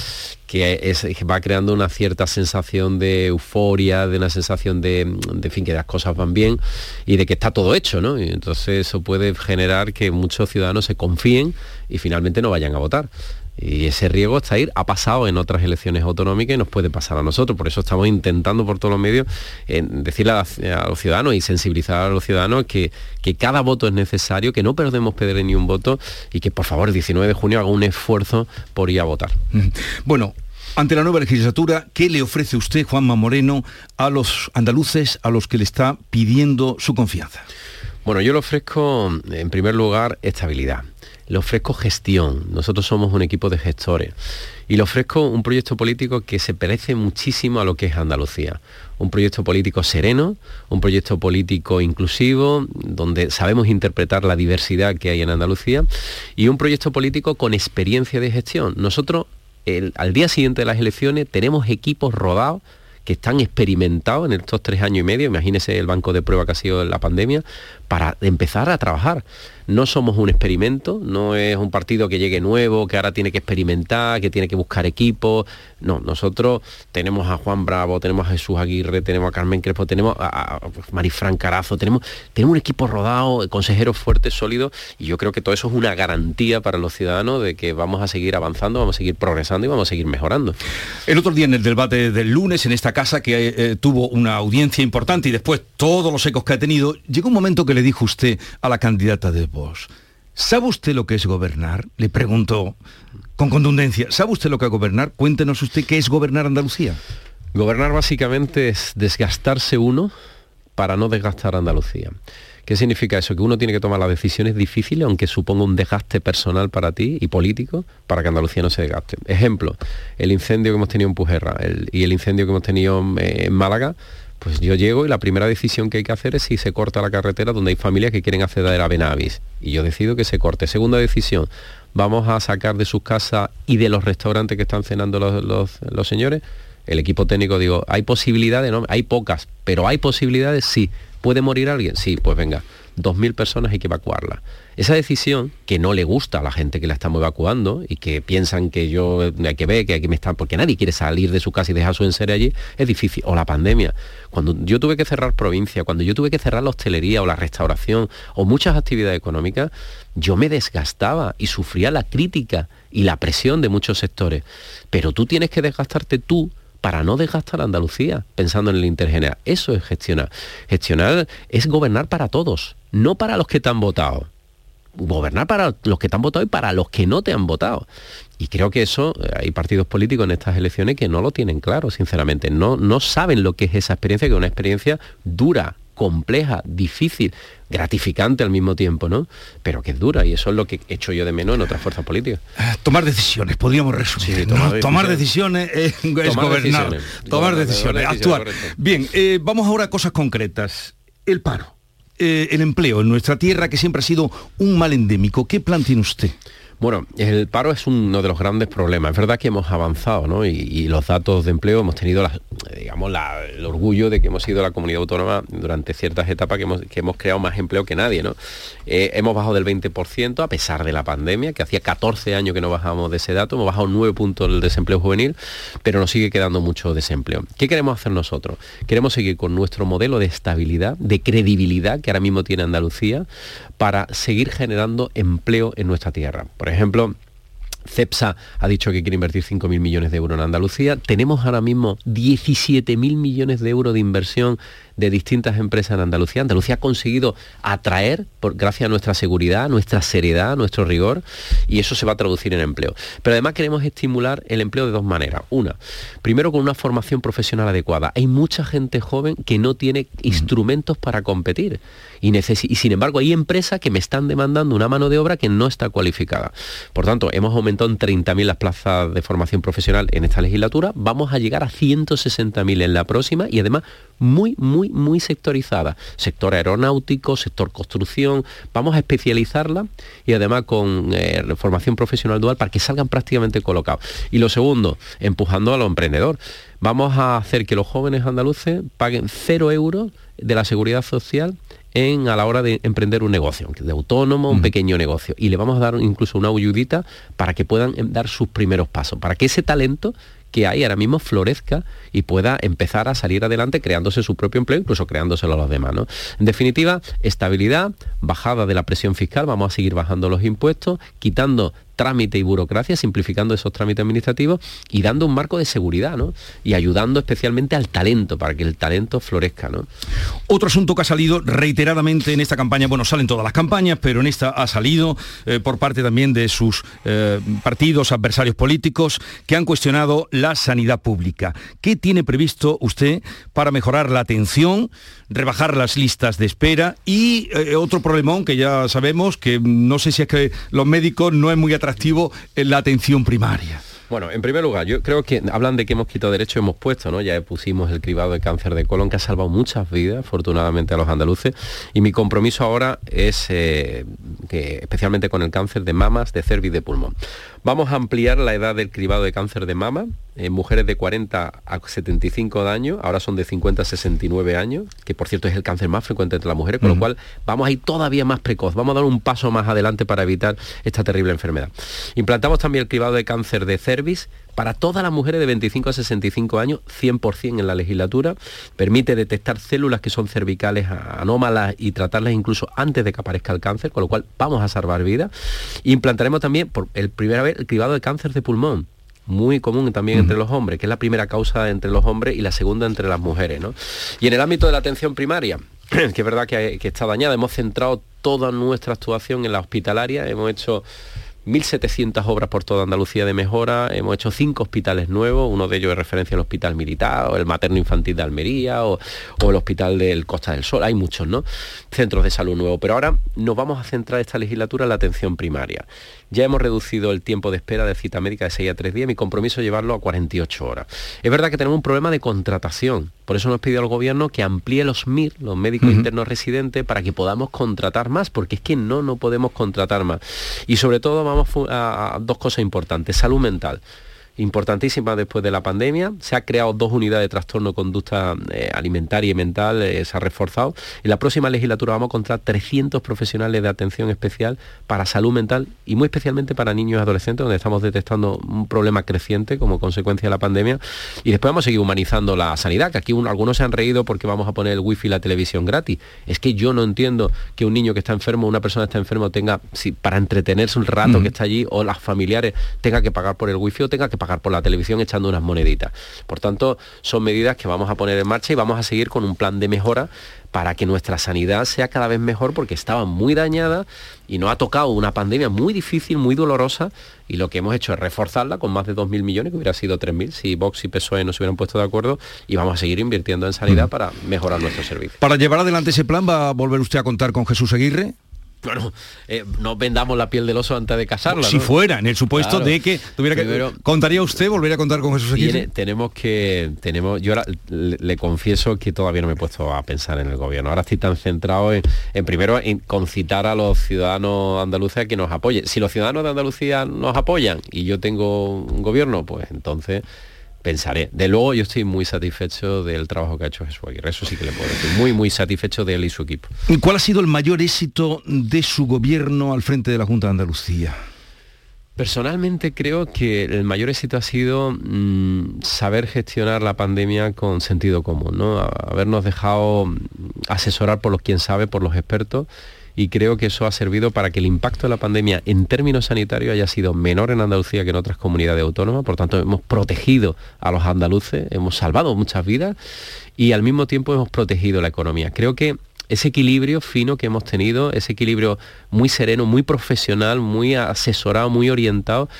que es, va creando una cierta sensación de euforia, de una sensación de, de fin, que las cosas van bien y de que está todo hecho, ¿no? Y entonces eso puede generar que muchos ciudadanos se confíen y finalmente no vayan a votar. Y ese riesgo está ahí, ha pasado en otras elecciones autonómicas y nos puede pasar a nosotros. Por eso estamos intentando por todos los medios decirle a, los ciudadanos y sensibilizar a los ciudadanos que, que cada voto es necesario, que no perdemos perder ni un voto y que por favor el 19 de junio haga un esfuerzo por ir a votar. Bueno, ante la nueva legislatura, ¿qué le ofrece usted, Juanma Moreno, a los andaluces a los que le está pidiendo su confianza? Bueno, yo le ofrezco, en primer lugar, estabilidad le ofrezco gestión. Nosotros somos un equipo de gestores. Y le ofrezco un proyecto político que se parece muchísimo a lo que es Andalucía. Un proyecto político sereno, un proyecto político inclusivo, donde sabemos interpretar la diversidad que hay en Andalucía, y un proyecto político con experiencia de gestión. Nosotros, al día siguiente de las elecciones, tenemos equipos rodados que están experimentados en estos tres años y medio, imagínese el banco de prueba que ha sido la pandemia, para empezar a trabajar no somos un experimento, no es un partido que llegue nuevo, que ahora tiene que experimentar, que tiene que buscar equipo. No, nosotros tenemos a Juan Bravo, tenemos a Jesús Aguirre, tenemos a Carmen Crespo, tenemos a, Marifran Carazo, tenemos, tenemos un equipo rodado, consejeros fuertes, sólidos, y yo creo que todo eso es una garantía para los ciudadanos de que vamos a seguir avanzando, vamos a seguir progresando y vamos a seguir mejorando. El otro día en el debate del lunes en esta casa que eh, tuvo una audiencia importante y después todos los ecos que ha tenido, llegó un momento que le dijo usted a la candidata de ¿Sabe usted lo que es gobernar? Le pregunto con contundencia. ¿Sabe usted lo que es gobernar? Cuéntenos usted qué es gobernar Andalucía. Gobernar básicamente es desgastarse uno para no desgastar Andalucía. ¿Qué significa eso? Que uno tiene que tomar las decisiones difíciles, aunque suponga un desgaste personal para ti y político, para que Andalucía no se desgaste. Ejemplo, el incendio que hemos tenido en Pujerra y el incendio que hemos tenido en Málaga pues yo llego y la primera decisión que hay que hacer es si se corta la carretera donde hay familias que quieren acceder a Benavis. Y yo decido que se corte. Segunda decisión, vamos a sacar de sus casas y de los restaurantes que están cenando los, señores. El equipo técnico digo, hay posibilidades, no, hay pocas, pero hay posibilidades, sí. ¿Puede morir alguien? Sí, pues venga, 2.000 personas hay que evacuarlas. Esa decisión, que no le gusta a la gente que la estamos evacuando y que piensan que yo hay que ver, que aquí me están, porque nadie quiere salir de su casa y dejar su enseres allí, es difícil. O la pandemia. Cuando yo tuve que cerrar provincia, cuando yo tuve que cerrar la hostelería o la restauración o muchas actividades económicas, yo me desgastaba y sufría la crítica y la presión de muchos sectores. Pero tú tienes que desgastarte tú para no desgastar a Andalucía pensando en el intergeneral. Eso es gestionar. Gestionar es gobernar para todos, no para los que te han votado gobernar para los que te han votado y para los que no te han votado. Y creo que eso, eh, hay partidos políticos en estas elecciones que no lo tienen claro, sinceramente. No, no saben lo que es esa experiencia, que es una experiencia dura, compleja, difícil, gratificante al mismo tiempo, ¿no? Pero que es dura y eso es lo que he hecho yo de menos en otras fuerzas políticas. Ah, tomar decisiones, podríamos resumir. tomar, decisiones, es, gobernar, tomar decisiones, actuar. Bien, eh, vamos ahora a cosas concretas. El paro. Eh, el empleo en nuestra tierra, que siempre ha sido un mal endémico. ¿Qué plan tiene usted? Bueno, el paro es uno de los grandes problemas. Es verdad que hemos avanzado, ¿no? Y, los datos de empleo hemos tenido, digamos, el orgullo de que hemos sido la comunidad autónoma durante ciertas etapas que hemos, creado más empleo que nadie, ¿no? Eh, hemos bajado del 20% a pesar de la pandemia, que hacía 14 años que no bajábamos de ese dato, hemos bajado 9 puntos el desempleo juvenil, pero nos sigue quedando mucho desempleo. ¿Qué queremos hacer nosotros? Queremos seguir con nuestro modelo de estabilidad, de credibilidad que ahora mismo tiene Andalucía, para seguir generando empleo en nuestra tierra. Ejemplo, CEPSA ha dicho que quiere invertir 5.000 millones de euros en Andalucía. Tenemos ahora mismo 17.000 millones de euros de inversión de distintas empresas en Andalucía. Andalucía ha conseguido atraer, por, gracias a nuestra seguridad, nuestra seriedad, nuestro rigor, y eso se va a traducir en empleo. Pero además queremos estimular el empleo de dos maneras. Una, primero con una formación profesional adecuada. Hay mucha gente joven que no tiene instrumentos para competir. Y, y, sin embargo hay empresas que me están demandando una mano de obra que no está cualificada. Por tanto, hemos aumentado en 30.000 las plazas de formación profesional en esta legislatura, vamos a llegar a 160.000 en la próxima y además muy, muy, muy sectorizada. Sector aeronáutico, sector construcción, vamos a especializarla y además con eh, formación profesional dual para que salgan prácticamente colocados. Y lo segundo, empujando a los emprendedores. Vamos a hacer que los jóvenes andaluces paguen cero euros de la seguridad social en, a la hora de emprender un negocio, de autónomo, un pequeño negocio. Y le vamos a dar incluso una ayudita para que puedan em, dar sus primeros pasos, para que ese talento que hay ahora mismo florezca y pueda empezar a salir adelante creándose su propio empleo, incluso creándoselo a los demás. En definitiva, estabilidad, bajada de la presión fiscal, vamos a seguir bajando los impuestos, quitando trámite y burocracia, simplificando esos trámites administrativos y dando un marco de seguridad, ¿no? Y ayudando especialmente al talento, para que el talento florezca, ¿no? Otro asunto que ha salido reiteradamente en esta campaña, bueno, salen todas las campañas, pero en esta ha salido eh, por parte también de sus eh, partidos, adversarios políticos, que han cuestionado la sanidad pública. ¿Qué tiene previsto usted para mejorar la atención, rebajar las listas de espera y eh, otro problemón que ya sabemos, que no sé si es que los médicos no es muy atractivo en la atención primaria? Bueno, en primer lugar, yo creo que hablan de que hemos quitado derechos, hemos puesto, ¿no? Ya pusimos el cribado de cáncer de colon, que ha salvado muchas vidas, afortunadamente, a los andaluces. Y mi compromiso ahora es, eh, que, especialmente con el cáncer de mamas, de cervix y de pulmón. Vamos a ampliar la edad del cribado de cáncer de mama en mujeres de 40 a 75 años, ahora son de 50 a 69 años, que por cierto es el cáncer más frecuente entre las mujeres, con lo cual vamos a ir todavía más precoz, vamos a dar un paso más adelante para evitar esta terrible enfermedad. Implantamos también el cribado de cáncer de cervix para todas las mujeres de 25 a 65 años, 100% en la legislatura, permite detectar células que son cervicales anómalas y tratarlas incluso antes de que aparezca el cáncer, con lo cual vamos a salvar vidas. Implantaremos también por el primera vez el cribado de cáncer de pulmón muy común también entre los hombres, que es la primera causa entre los hombres y la segunda entre las mujeres. Y en el ámbito de la atención primaria, que es verdad que, que está dañada, hemos centrado toda nuestra actuación en la hospitalaria, hemos hecho 1.700 obras por toda Andalucía de mejora, hemos hecho cinco hospitales nuevos, uno de ellos es referencia al Hospital Militar, o el Materno Infantil de Almería, o, el Hospital del Costa del Sol, hay muchos, ¿no? Centros de salud nuevos, pero ahora nos vamos a centrar esta legislatura en la atención primaria. Ya hemos reducido el tiempo de espera de cita médica de 6 a 3 días, mi compromiso es llevarlo a 48 horas. Es verdad que tenemos un problema de contratación, por eso nos pidió al gobierno que amplíe los MIR, los médicos internos residentes, para que podamos contratar más, porque es que no, no podemos contratar más. Y sobre todo vamos a, dos cosas importantes, salud mental. Importantísima después de la pandemia. Se ha creado dos unidades de trastorno conducta eh, alimentaria y mental, eh, se ha reforzado. En la próxima legislatura vamos a encontrar 300 profesionales de atención especial para salud mental y muy especialmente para niños y adolescentes, donde estamos detectando un problema creciente como consecuencia de la pandemia. Y después vamos a seguir humanizando la sanidad, que aquí algunos se han reído porque vamos a poner el wifi y la televisión gratis. Es que yo no entiendo que un niño que está enfermo, una persona que está enfermo, tenga, si, para entretenerse un rato que está allí, o las familiares tenga que pagar por el wifi o tenga que pagar por la televisión echando unas moneditas. Por tanto, son medidas que vamos a poner en marcha y vamos a seguir con un plan de mejora para que nuestra sanidad sea cada vez mejor porque estaba muy dañada y nos ha tocado una pandemia muy difícil, muy dolorosa y lo que hemos hecho es reforzarla con más de 2.000 millones, que hubiera sido 3.000 si Vox y PSOE no se hubieran puesto de acuerdo y vamos a seguir invirtiendo en sanidad para mejorar nuestro servicio. Para llevar adelante ese plan va a volver usted a contar con Jesús Aguirre bueno, eh, no vendamos la piel del oso antes de casarla. Si fuera, en el supuesto de que tuviera que... ¿Contaría usted, volver a contar con Jesús Aguirre? tenemos que... tenemos Yo ahora le, confieso que todavía no me he puesto a pensar en el gobierno. Ahora estoy tan centrado en, en primero en concitar a los ciudadanos andaluces que nos apoyen. Si los ciudadanos de Andalucía nos apoyan y yo tengo un gobierno, pues entonces pensaré. De luego yo estoy muy satisfecho del trabajo que ha hecho Jesús Aguirre, eso sí que le puedo decir, muy muy satisfecho de él y su equipo. ¿Cuál ha sido el mayor éxito de su gobierno al frente de la Junta de Andalucía? Personalmente creo que el mayor éxito ha sido mm, saber gestionar la pandemia con sentido común, ¿no? habernos dejado asesorar por los quien sabe, por los expertos y creo que eso ha servido para que el impacto de la pandemia en términos sanitarios haya sido menor en Andalucía que en otras comunidades autónomas, por tanto hemos protegido a los andaluces, hemos salvado muchas vidas y al mismo tiempo hemos protegido la economía. Creo que ese equilibrio fino que hemos tenido, ese equilibrio muy sereno, muy profesional, muy asesorado, muy orientado,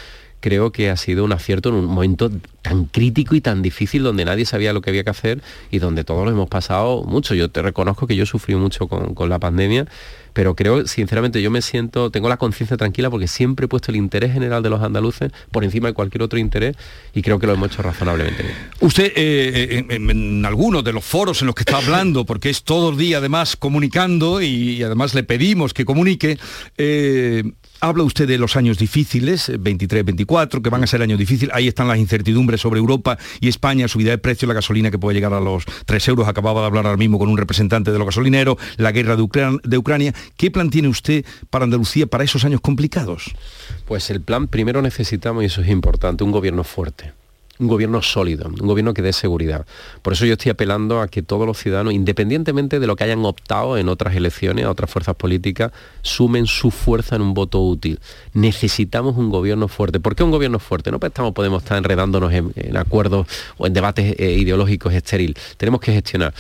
creo que ha sido un acierto en un momento tan crítico y tan difícil donde nadie sabía lo que había que hacer y donde todos lo hemos pasado mucho. Yo te reconozco que yo sufrí mucho con, con la pandemia, pero creo, sinceramente, yo me siento, tengo la conciencia tranquila porque siempre he puesto el interés general de los andaluces por encima de cualquier otro interés y creo que lo hemos hecho razonablemente bien. Usted, eh, eh, en, algunos de los foros en los que está hablando, porque es todo el día además comunicando y, además le pedimos que comunique, eh, Habla usted de los años difíciles, 23, 24, que van a ser años difíciles. Ahí están las incertidumbres sobre Europa y España, subida de precio, la gasolina que puede llegar a los 3 euros. Acababa de hablar ahora mismo con un representante de los gasolineros, la guerra de, de Ucrania. ¿Qué plan tiene usted para Andalucía para esos años complicados? Pues el plan primero necesitamos, y eso es importante, un gobierno fuerte un gobierno sólido, un gobierno que dé seguridad. Por eso yo estoy apelando a que todos los ciudadanos, independientemente de lo que hayan optado en otras elecciones, a otras fuerzas políticas, sumen su fuerza en un voto útil. Necesitamos un gobierno fuerte. ¿Por qué un gobierno fuerte? No estamos, podemos estar enredándonos en, acuerdos o en debates eh, ideológicos estéril. Tenemos que gestionar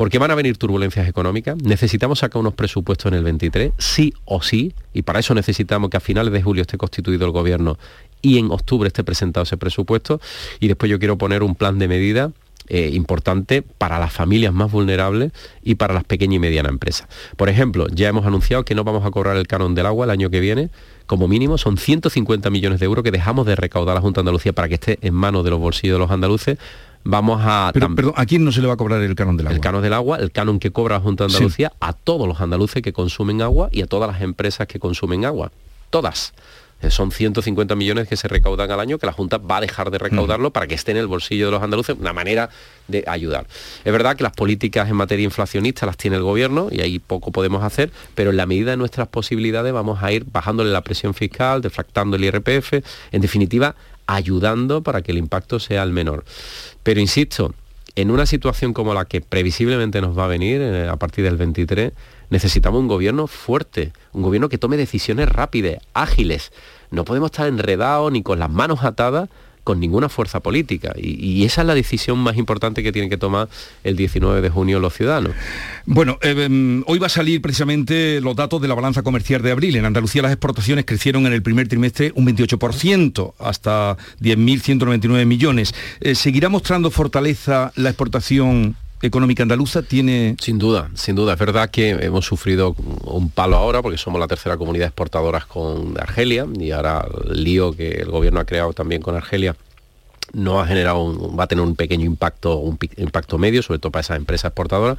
porque van a venir turbulencias económicas, necesitamos sacar unos presupuestos en el 23, sí o sí, y para eso necesitamos que a finales de julio esté constituido el gobierno y en octubre esté presentado ese presupuesto y después yo quiero poner un plan de medida eh, importante para las familias más vulnerables y para las pequeñas y medianas empresas. Por ejemplo, ya hemos anunciado que no vamos a cobrar el canon del agua el año que viene, como mínimo son 150 millones de euros que dejamos de recaudar a la Junta de Andalucía para que esté en manos de los bolsillos de los andaluces vamos a... Pero, perdón, ¿a quién no se le va a cobrar el canon del agua? El canon del agua, el canon que cobra la Junta de Andalucía a todos los andaluces que consumen agua y a todas las empresas que consumen agua. Todas. Eh, son 150 millones que se recaudan al año, que la Junta va a dejar de recaudarlo para que esté en el bolsillo de los andaluces, una manera de ayudar. Es verdad que las políticas en materia inflacionista las tiene el gobierno y ahí poco podemos hacer, pero en la medida de nuestras posibilidades vamos a ir bajándole la presión fiscal, defractando el IRPF, en definitiva, ayudando para que el impacto sea el menor. Pero insisto, en una situación como la que previsiblemente nos va a venir eh, a partir del 23, necesitamos un gobierno fuerte, un gobierno que tome decisiones rápidas, ágiles. No podemos estar enredados ni con las manos atadas con ninguna fuerza política. Y, esa es la decisión más importante que tienen que tomar el 19 de junio los ciudadanos. Bueno, eh, em, hoy va a salir precisamente los datos de la balanza comercial de abril. En Andalucía las exportaciones crecieron en el primer trimestre un 28%, hasta 10.199 millones. Eh, ¿Seguirá mostrando fortaleza la exportación económica andaluza tiene... Sin duda, sin duda. Es verdad que hemos sufrido un palo ahora porque somos la tercera comunidad exportadora con Argelia y ahora el lío que el gobierno ha creado también con Argelia no ha generado, va a tener un pequeño impacto, un impacto medio, sobre todo para esas empresas exportadoras,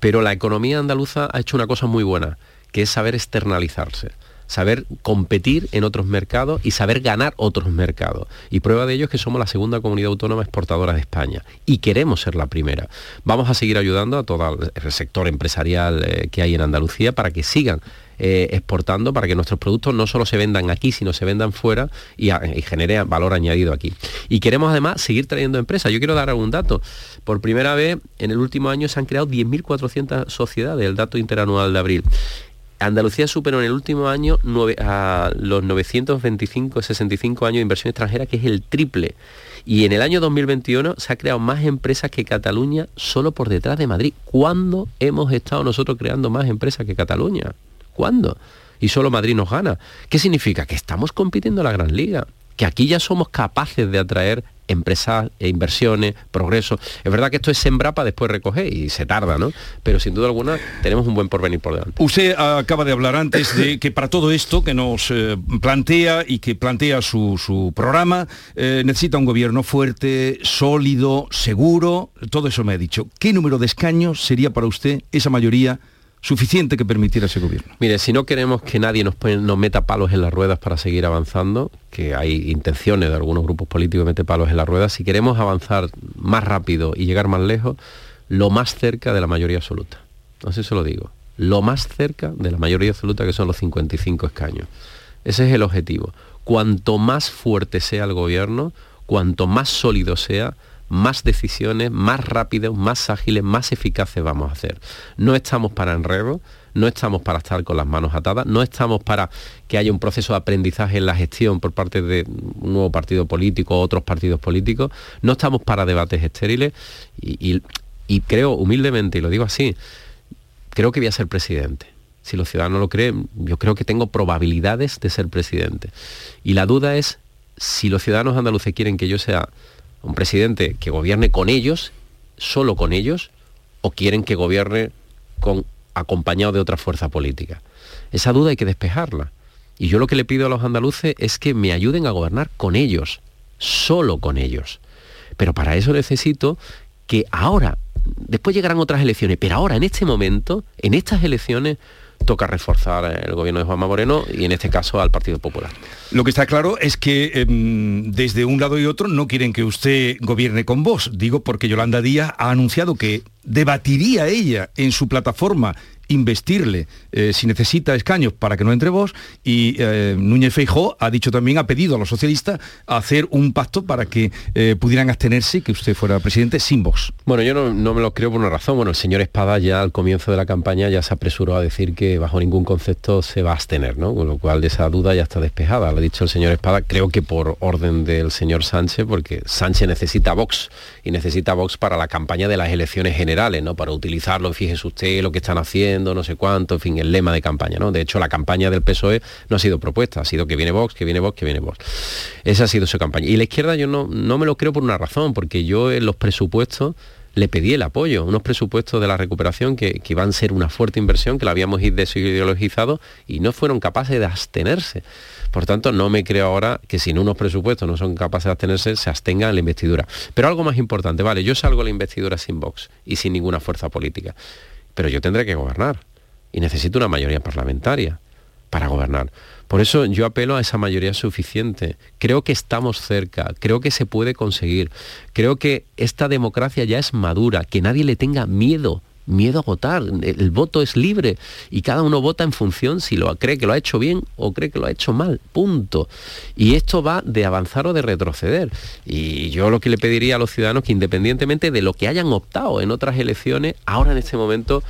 pero la economía andaluza ha hecho una cosa muy buena, que es saber externalizarse saber competir en otros mercados y saber ganar otros mercados. Y prueba de ello es que somos la segunda comunidad autónoma exportadora de España y queremos ser la primera. Vamos a seguir ayudando a todo el sector empresarial eh, que hay en Andalucía para que sigan eh, exportando para que nuestros productos no solo se vendan aquí, sino se vendan fuera y, y genere valor añadido aquí. Y queremos además seguir trayendo empresas. Yo quiero dar algún dato. Por primera vez en el último año se han creado 10.400 sociedades, el dato interanual de abril. Andalucía superó en el último año a los 925, 65 años de inversión extranjera, que es el triple. Y en el año 2021 se ha creado más empresas que Cataluña solo por detrás de Madrid. ¿Cuándo hemos estado nosotros creando más empresas que Cataluña? ¿Cuándo? Y solo Madrid nos gana. ¿Qué significa? Que estamos compitiendo en la Gran Liga. Que aquí ya somos capaces de atraer empresas, e inversiones, progreso. Es verdad que esto es sembrar para después recoger y se tarda, ¿no? Pero sin duda alguna tenemos un buen porvenir por delante. Usted acaba de hablar antes de que para todo esto que nos eh, plantea y que plantea su, programa, eh, necesita un gobierno fuerte, sólido, seguro, todo eso me ha dicho. ¿Qué número de escaños sería para usted esa mayoría? Suficiente que permitiera ese gobierno. Mire, si no queremos que nadie nos, meta palos en las ruedas para seguir avanzando, que hay intenciones de algunos grupos políticos de meter palos en las ruedas, si queremos avanzar más rápido y llegar más lejos, lo más cerca de la mayoría absoluta. Así se lo digo. Lo más cerca de la mayoría absoluta que son los 55 escaños. Ese es el objetivo. Cuanto más fuerte sea el gobierno, cuanto más sólido sea, más decisiones, más rápidas, más ágiles, más eficaces vamos a hacer. No estamos para enredo, no estamos para estar con las manos atadas, no estamos para que haya un proceso de aprendizaje en la gestión por parte de un nuevo partido político otros partidos políticos, no estamos para debates estériles y creo humildemente, y lo digo así, creo que voy a ser presidente. Si los ciudadanos lo creen, yo creo que tengo probabilidades de ser presidente. Y la duda es si los ciudadanos andaluces quieren que yo sea un presidente que gobierne con ellos, solo con ellos, o quieren que gobierne con, acompañado de otra fuerza política. Esa duda hay que despejarla. Y yo lo que le pido a los andaluces es que me ayuden a gobernar con ellos, solo con ellos. Pero para eso necesito que ahora, después llegarán otras elecciones, pero ahora, en este momento, en estas elecciones, toca reforzar el gobierno de Juanma Moreno y en este caso al Partido Popular. Lo que está claro es que em, desde un lado y otro no quieren que usted gobierne con vos. Digo porque Yolanda Díaz ha anunciado que debatiría ella en su plataforma investirle eh, si necesita escaños para que no entre vos y eh, Núñez Feijó ha dicho también, ha pedido a los socialistas hacer un pacto para que eh, pudieran abstenerse que usted fuera presidente sin vos. Bueno, yo no, me lo creo por una razón. Bueno, el señor Espada ya al comienzo de la campaña ya se apresuró a decir que bajo ningún concepto se va a abstener, ¿no? Con lo cual esa duda ya está despejada. Lo ha dicho el señor Espada, creo que por orden del señor Sánchez, porque Sánchez necesita Vox y necesita Vox para la campaña de las elecciones generales, ¿no? Para utilizarlo, fíjese usted lo que están haciendo no sé cuánto, en fin, el lema de campaña, ¿no? De hecho, la campaña del PSOE no ha sido propuesta, ha sido que viene Vox, que viene Vox, que viene Vox. Esa ha sido su campaña. Y la izquierda yo no, no me lo creo por una razón, porque yo en los presupuestos le pedí el apoyo, unos presupuestos de la recuperación que, que iban a ser una fuerte inversión, que la habíamos desideologizado y no fueron capaces de abstenerse. Por tanto, no me creo ahora que sin unos presupuestos no son capaces de abstenerse, se abstengan en la investidura. Pero algo más importante, vale, yo salgo a la investidura sin Vox y sin ninguna fuerza política pero yo tendré que gobernar y necesito una mayoría parlamentaria para gobernar. Por eso yo apelo a esa mayoría suficiente. Creo que estamos cerca, creo que se puede conseguir, creo que esta democracia ya es madura, que nadie le tenga miedo miedo a votar. El, voto es libre y cada uno vota en función si lo cree que lo ha hecho bien o cree que lo ha hecho mal. Punto. Y esto va de avanzar o de retroceder. Y yo lo que le pediría a los ciudadanos que independientemente de lo que hayan optado en otras elecciones, ahora en este momento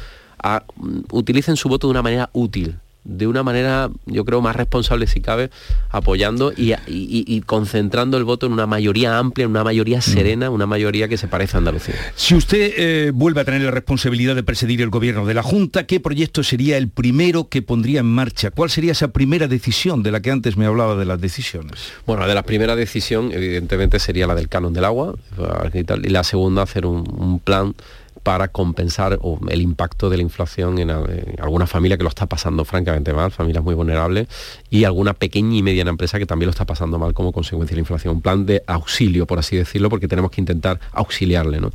mm, utilicen su voto de una manera útil de una manera, yo creo, más responsable si cabe, apoyando y, concentrando el voto en una mayoría amplia, en una mayoría mm. serena, una mayoría que se parece a Andalucía. Si usted eh, vuelve a tener la responsabilidad de presidir el gobierno de la Junta, ¿qué proyecto sería el primero que pondría en marcha? ¿Cuál sería esa primera decisión de la que antes me hablaba de las decisiones? Bueno, de la primera decisión, evidentemente, sería la del canon del agua, y la segunda, hacer un plan para compensar el impacto de la inflación en, alguna familia que lo está pasando francamente mal, familias muy vulnerables, y alguna pequeña y mediana empresa que también lo está pasando mal como consecuencia de la inflación. Un plan de auxilio, por así decirlo, porque tenemos que intentar auxiliarle. ¿no?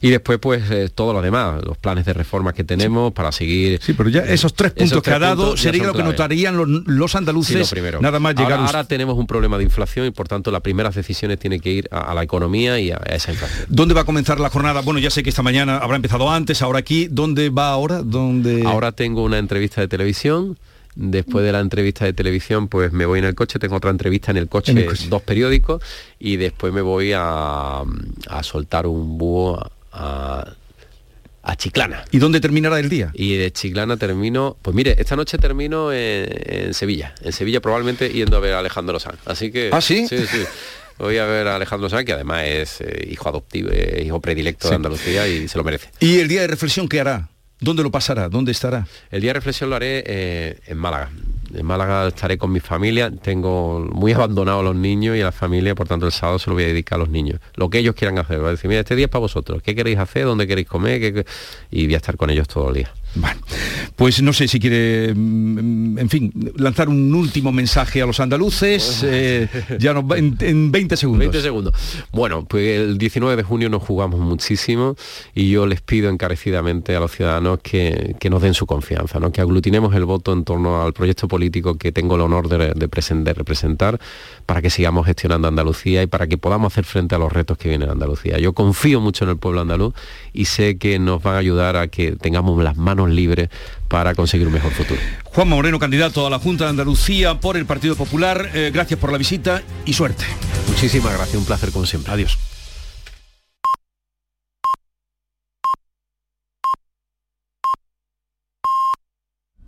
Y después, pues, eh, todo lo demás, los planes de reforma que tenemos para seguir... Sí, pero ya esos tres puntos que ha dado sería lo que notarían los, andaluces nada más llegar... Ahora, tenemos un problema de inflación y, por tanto, las primeras decisiones tienen que ir a, la economía y a, a esa inflación. ¿Dónde va a comenzar la jornada? Bueno, ya sé que esta mañana habrá empezado antes, ahora aquí. ¿Dónde va ahora? ¿Dónde... Ahora tengo una entrevista de televisión. Después de la entrevista de televisión, pues me voy en el coche, tengo otra entrevista en el coche, dos periódicos, y después me voy a, soltar un búho a, Chiclana. ¿Y dónde terminará el día? Y de Chiclana termino, pues mire, esta noche termino en, Sevilla. En Sevilla probablemente yendo a ver a Alejandro Lozán. Así que... ¿Ah, sí? Sí, sí. Voy a ver a Alejandro Sanz, que además es eh, hijo adoptivo, eh, hijo predilecto de Andalucía y se lo merece. ¿Y el día de reflexión qué hará? ¿Dónde lo pasará? ¿Dónde estará? El día de reflexión lo haré eh, en Málaga. En Málaga estaré con mi familia, tengo muy abandonados los niños y a la familia, por tanto el sábado se lo voy a dedicar a los niños. Lo que ellos quieran hacer, voy a decir, mira, este día es para vosotros, ¿qué queréis hacer? ¿Dónde queréis comer? Y voy a estar con ellos todo el día. Bueno, pues no sé si quiere, mm, en fin, lanzar un último mensaje a los andaluces, eh, ya no, en, en, 20 segundos. 20 segundos. Bueno, pues el 19 de junio nos jugamos muchísimo y yo les pido encarecidamente a los ciudadanos que, nos den su confianza, ¿no? que aglutinemos el voto en torno al proyecto político que tengo el honor de, de representar para que sigamos gestionando Andalucía y para que podamos hacer frente a los retos que vienen a Andalucía. Yo confío mucho en el pueblo andaluz y sé que nos van a ayudar a que tengamos las manos libres para conseguir un mejor futuro. Juan Moreno, candidato a la Junta de Andalucía por el Partido Popular, eh, gracias por la visita y suerte. Muchísimas gracias, un placer como siempre. Adiós.